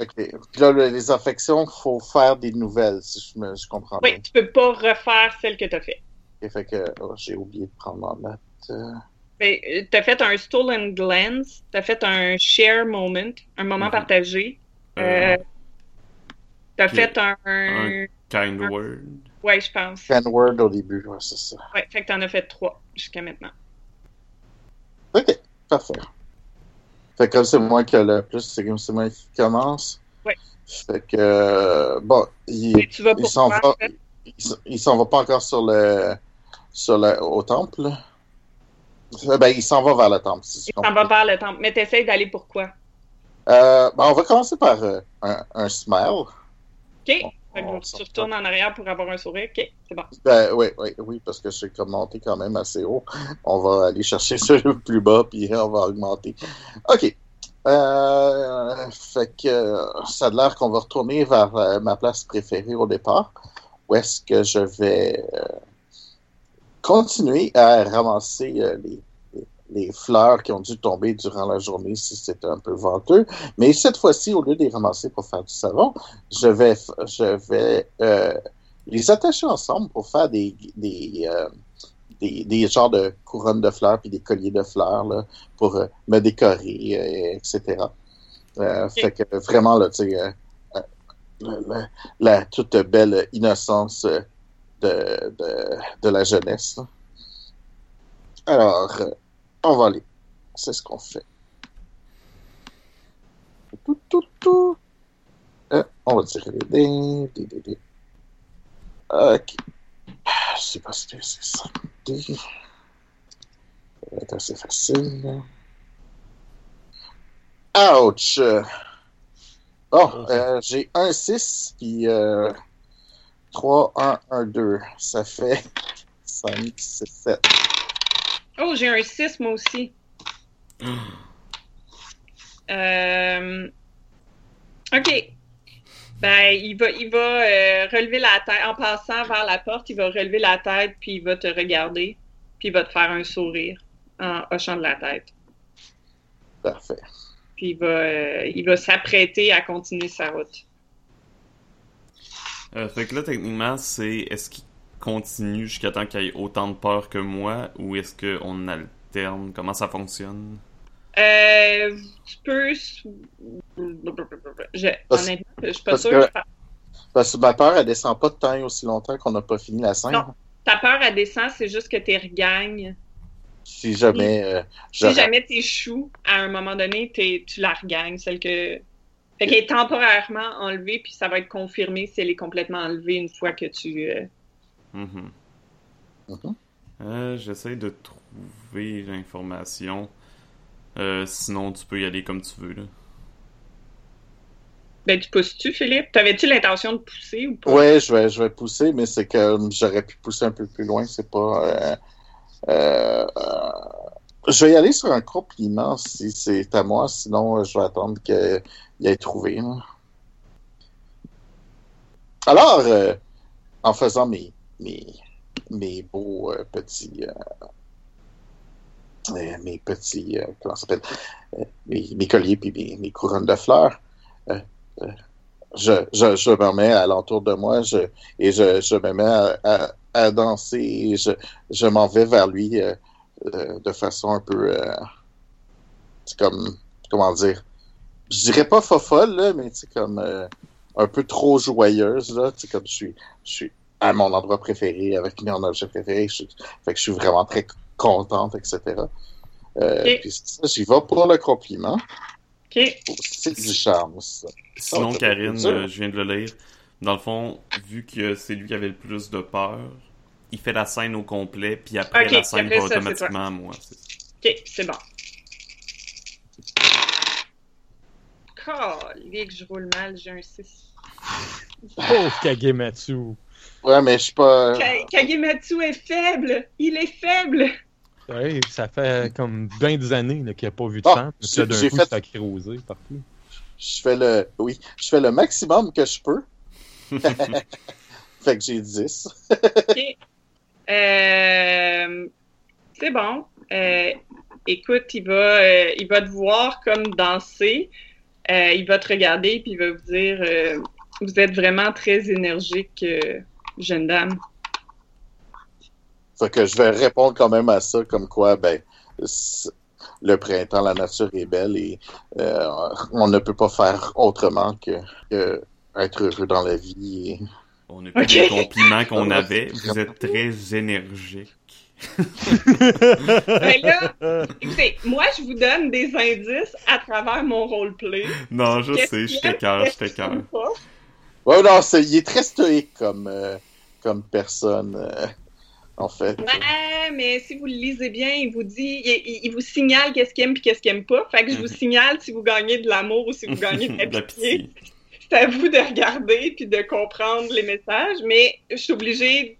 Ok. Puis là, le- les affections, il faut faire des nouvelles, si je, me, je comprends bien. Oui, tu peux pas refaire celle que tu as fait. Ok, fait que oh, j'ai oublié de prendre ma note. euh. Ben, euh, t'as fait un stolen glance, t'as fait un share moment, un moment Mhm. partagé. Euh, Euh, t'as fait un, un- Kind word. ouais, je pense. Fan word au début, ouais, c'est ça. Ouais, fait que t'en as fait trois jusqu'à maintenant. Ok, parfait. Fait que comme c'est moi qui a le plus, c'est comme c'est moi qui commence. Ouais. Fait que, euh, bon, il, il s'en va, en fait? il, s'en va pas encore sur le, sur le, au temple. Euh, Ben, il s'en va vers le temple, si Il s'en va vers le temple. Mais t'essayes d'aller pour quoi? Euh, ben, on va commencer par euh, un, un smile. OK? Fait que on tu retournes en arrière pour avoir un sourire. OK, c'est bon. Ben, oui, oui, oui, parce que je suis monté quand même assez haut. On va aller chercher le plus bas, puis on va augmenter. OK. Euh, fait que ça a l'air qu'on va retourner vers euh, ma place préférée au départ, où est-ce que je vais euh, continuer à ramasser les, les- fleurs qui ont dû tomber durant la journée si c'était un peu venteux. Mais cette fois-ci, au lieu de les ramasser pour faire du savon, je vais, je vais euh, les attacher ensemble pour faire des, des, euh, des, des genres de couronnes de fleurs puis des colliers de fleurs là, pour euh, me décorer, etc. Fait que vraiment, là, tu sais, la, la- toute belle innocence de, de, de la jeunesse. Alors, euh, on va aller. C'est ce qu'on fait. Tout, tout, tout. Euh, on va tirer les dés. Ok. Je sais pas si c'est c'est ça. Dés. Ça va être assez facile. Ouch! Bon, euh, j'ai un 6 puis euh, 3, 1, 1, 2. Ça fait 5, 6, 7. Oh, j'ai un 6, moi aussi. Euh, OK. Ben, il va, il va euh, relever la tête. En passant vers la porte, il va relever la tête, puis il va te regarder, puis il va te faire un sourire en hochant de la tête. Parfait. Puis il va, euh, il va s'apprêter à continuer sa route. Euh, fait que là, techniquement, c'est est-ce qu'il continue jusqu'à temps qu'il ait autant de peur que moi ou est-ce qu'on alterne? Comment ça fonctionne? Euh, tu peux. Je, Parce- honnêtement, je suis pas parce sûre. que- Parce que ma peur, elle descend pas de temps aussi longtemps qu'on n'a pas fini la scène. Non. Ta peur, elle descend, c'est juste que tu regagnes. Si jamais euh, je Si jamais t'échoues, à un moment donné, tu la regagnes, celle que. Fait qu'elle est temporairement enlevée, puis ça va être confirmé si elle est complètement enlevée une fois que tu. euh, Euh, J'essaie de trouver l'information. Euh, sinon, tu peux y aller comme tu veux. Là. Ben, tu pousses-tu, Philippe? T'avais-tu l'intention de pousser ou pas? Ouais, je vais, je vais pousser, mais c'est que j'aurais pu pousser un peu plus loin. C'est pas. euh, euh, euh, je vais y aller sur un compliment si c'est à moi, sinon euh, je vais attendre qu'il ait trouvé. là. Alors, euh, en faisant mes, mes, mes beaux euh, petits. euh, euh, mes petits. comment ça s'appelle mes, mes colliers puis mes, mes couronnes de fleurs. Je, je, je me mets alentour de moi je, et je, je me mets à, à, à danser et je, je m'en vais vers lui de façon un peu. comme. Comment dire Je dirais pas fofolle, mais c'est comme. un peu trop joyeuse, là. Comme je suis à mon endroit préféré, avec mon objet préféré. Je, suis- fait que je suis vraiment très contente, etc. Euh, Ok. Puis c'est ça, j'y vais pour le compliment. OK. C'est du charme, ça. Sinon, Oh, Karine, euh, je viens de le lire. Dans le fond, vu que c'est lui qui avait le plus de peur, il fait la scène au complet, puis après la scène après va ça, automatiquement à moi. OK, c'est bon. Calique, je roule mal, j'ai un 6. Pauvre Kagematsu. Ouais, mais je suis pas. Ka- Kagematsu est faible! Il est faible! Ouais, ça fait comme 20 des années qu'il n'a pas vu de Ah, sang. Puis j'ai- là, d'un j'ai coup, fait- crosé partout. Je fais le. Oui, je fais le maximum que je peux. <laughs> fait que j'ai 10. OK. Euh, c'est bon. Euh, écoute, il va, euh, il va te voir comme danser. Euh, il va te regarder puis il va vous dire euh, Vous êtes vraiment très énergique, euh, jeune dame. Fait que je vais répondre quand même à ça, comme quoi, ben, le printemps, la nature est belle et euh, on ne peut pas faire autrement que, que être heureux dans la vie. et- On a plus Ok. les compliments qu'on <laughs> avait. Vous êtes très énergique. Ben là, écoutez, moi, je vous donne des indices à travers mon roleplay. Non, je sais, je t'écœure, je t'écœure. Ouais, non, c'est- il est très stoïque comme, euh, comme personne, euh, en fait. Ouais, mais si vous le lisez bien, il vous dit, il, vous signale qu'est-ce qu'il aime puis qu'est-ce qu'il aime pas. Fait que je vous Mhm. signale si vous gagnez de l'amour ou si vous gagnez de <laughs> la pitié. C'est à vous de regarder puis de comprendre les messages, mais je suis obligée.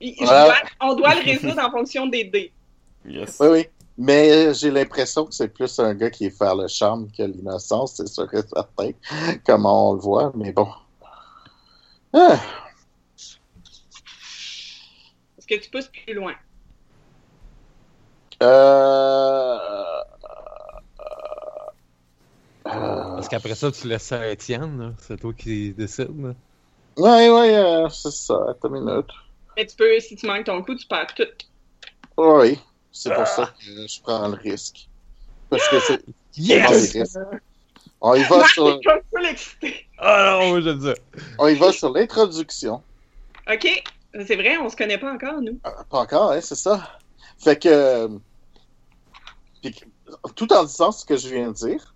je Voilà. dois- on doit le résoudre en fonction des dés. Yes. Oui, oui. Mais j'ai l'impression que c'est plus un gars qui est faire le charme que l'innocence, c'est sûr et certain, comment on le voit, mais bon. Ah, que tu pousses plus loin? euh... Euh... Parce qu'après ça, tu laisses ça à Étienne. là. C'est toi qui décide. là. Ouais, ouais, euh, c'est ça, attends une minute. Mais tu peux, si tu manques ton coup, tu perds tout. Oui, c'est pour ça que je prends le risque. Parce que c'est... <laughs> Yes! Yes! On y va Marc sur. Ah non, je dis. on y va sur l'introduction. OK. C'est vrai, on se connaît pas encore, nous. Ah, Pas encore, hein, c'est ça. Fait que, euh, puis tout en disant ce que je viens de dire,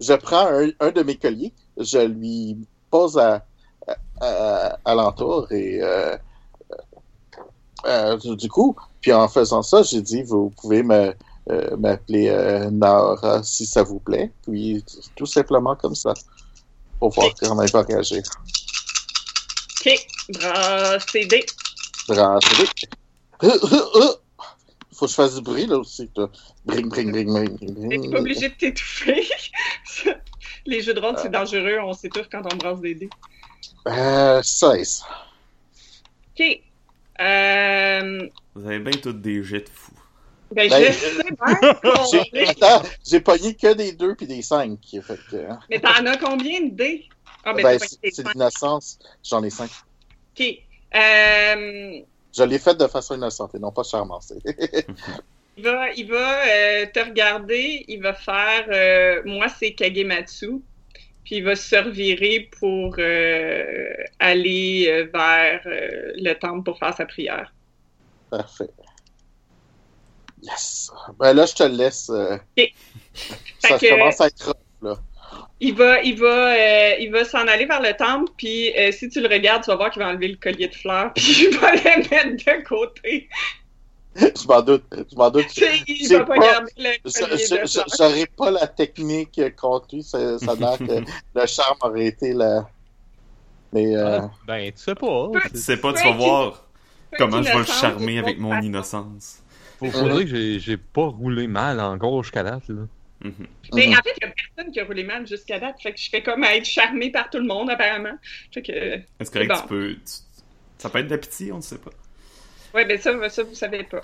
je prends un, un de mes colliers, je lui pose à, à, à- alentour et euh, euh, du du coup, puis en faisant ça, j'ai dit, vous pouvez me euh, m'appeler euh, Nara si ça vous plaît, puis tout simplement comme ça, pour voir comment elle va réagir. OK. Brasse tes dés. Brasserie. Euh, euh, euh. Faut que je fasse du bruit là aussi. Là. Bring, bring, bring, bring, bring, T'es pas obligé de t'étouffer. <laughs> Les jeux de rôle, c'est dangereux. On s'étouffe quand on brasse des dés. Euh, 16. OK. Euh, Vous avez bien toutes des jets de fous. ben, Ben, je sais bien <laughs> J'ai, est- attends, j'ai pogné que des 2 puis des 5. Fait que, euh, Mais t'en as combien de dés? Ah, ben, ben, c'est, cinq. l'innocence. J'en ai 5. OK. Euh, Je l'ai fait de façon innocente et non pas charmante. <laughs> il va, il va euh, te regarder. Il va faire... euh, moi, c'est Kagematsu. Puis il va se revirer pour aller vers le temple pour faire sa prière. Parfait. Yes. Ben là, je te le laisse. <laughs> Ça Fait que- commence à être rough, là. Il va, il va, euh, il va s'en aller vers le temple, puis euh, si tu le regardes, tu vas voir qu'il va enlever le collier de fleurs, <laughs> puis il va le mettre de côté. Je m'en doute. Je m'en doute. Il va pas pas- garder le Je- collier je- de je- fleurs. J'aurais pas la technique contre lui. Ça, ça a l'air que <laughs> le charme aurait été la. Mais euh, Ah, ben, tu sais pas. Tu sais pas, tu vas voir comment je vais le charmer avec mon innocence. Faut, faudrait que j'ai, j'ai pas roulé mal encore jusqu'à date. Là. Mhm. Mais mhm. en fait, il y a personne qui a roulé mal jusqu'à date, fait que je fais comme à être charmé par tout le monde, apparemment. Fait que, Est-ce correct, Bon. tu peux. tu- Ça peut être pitié, on ne sait pas. Oui, mais ça, ça, vous savez pas.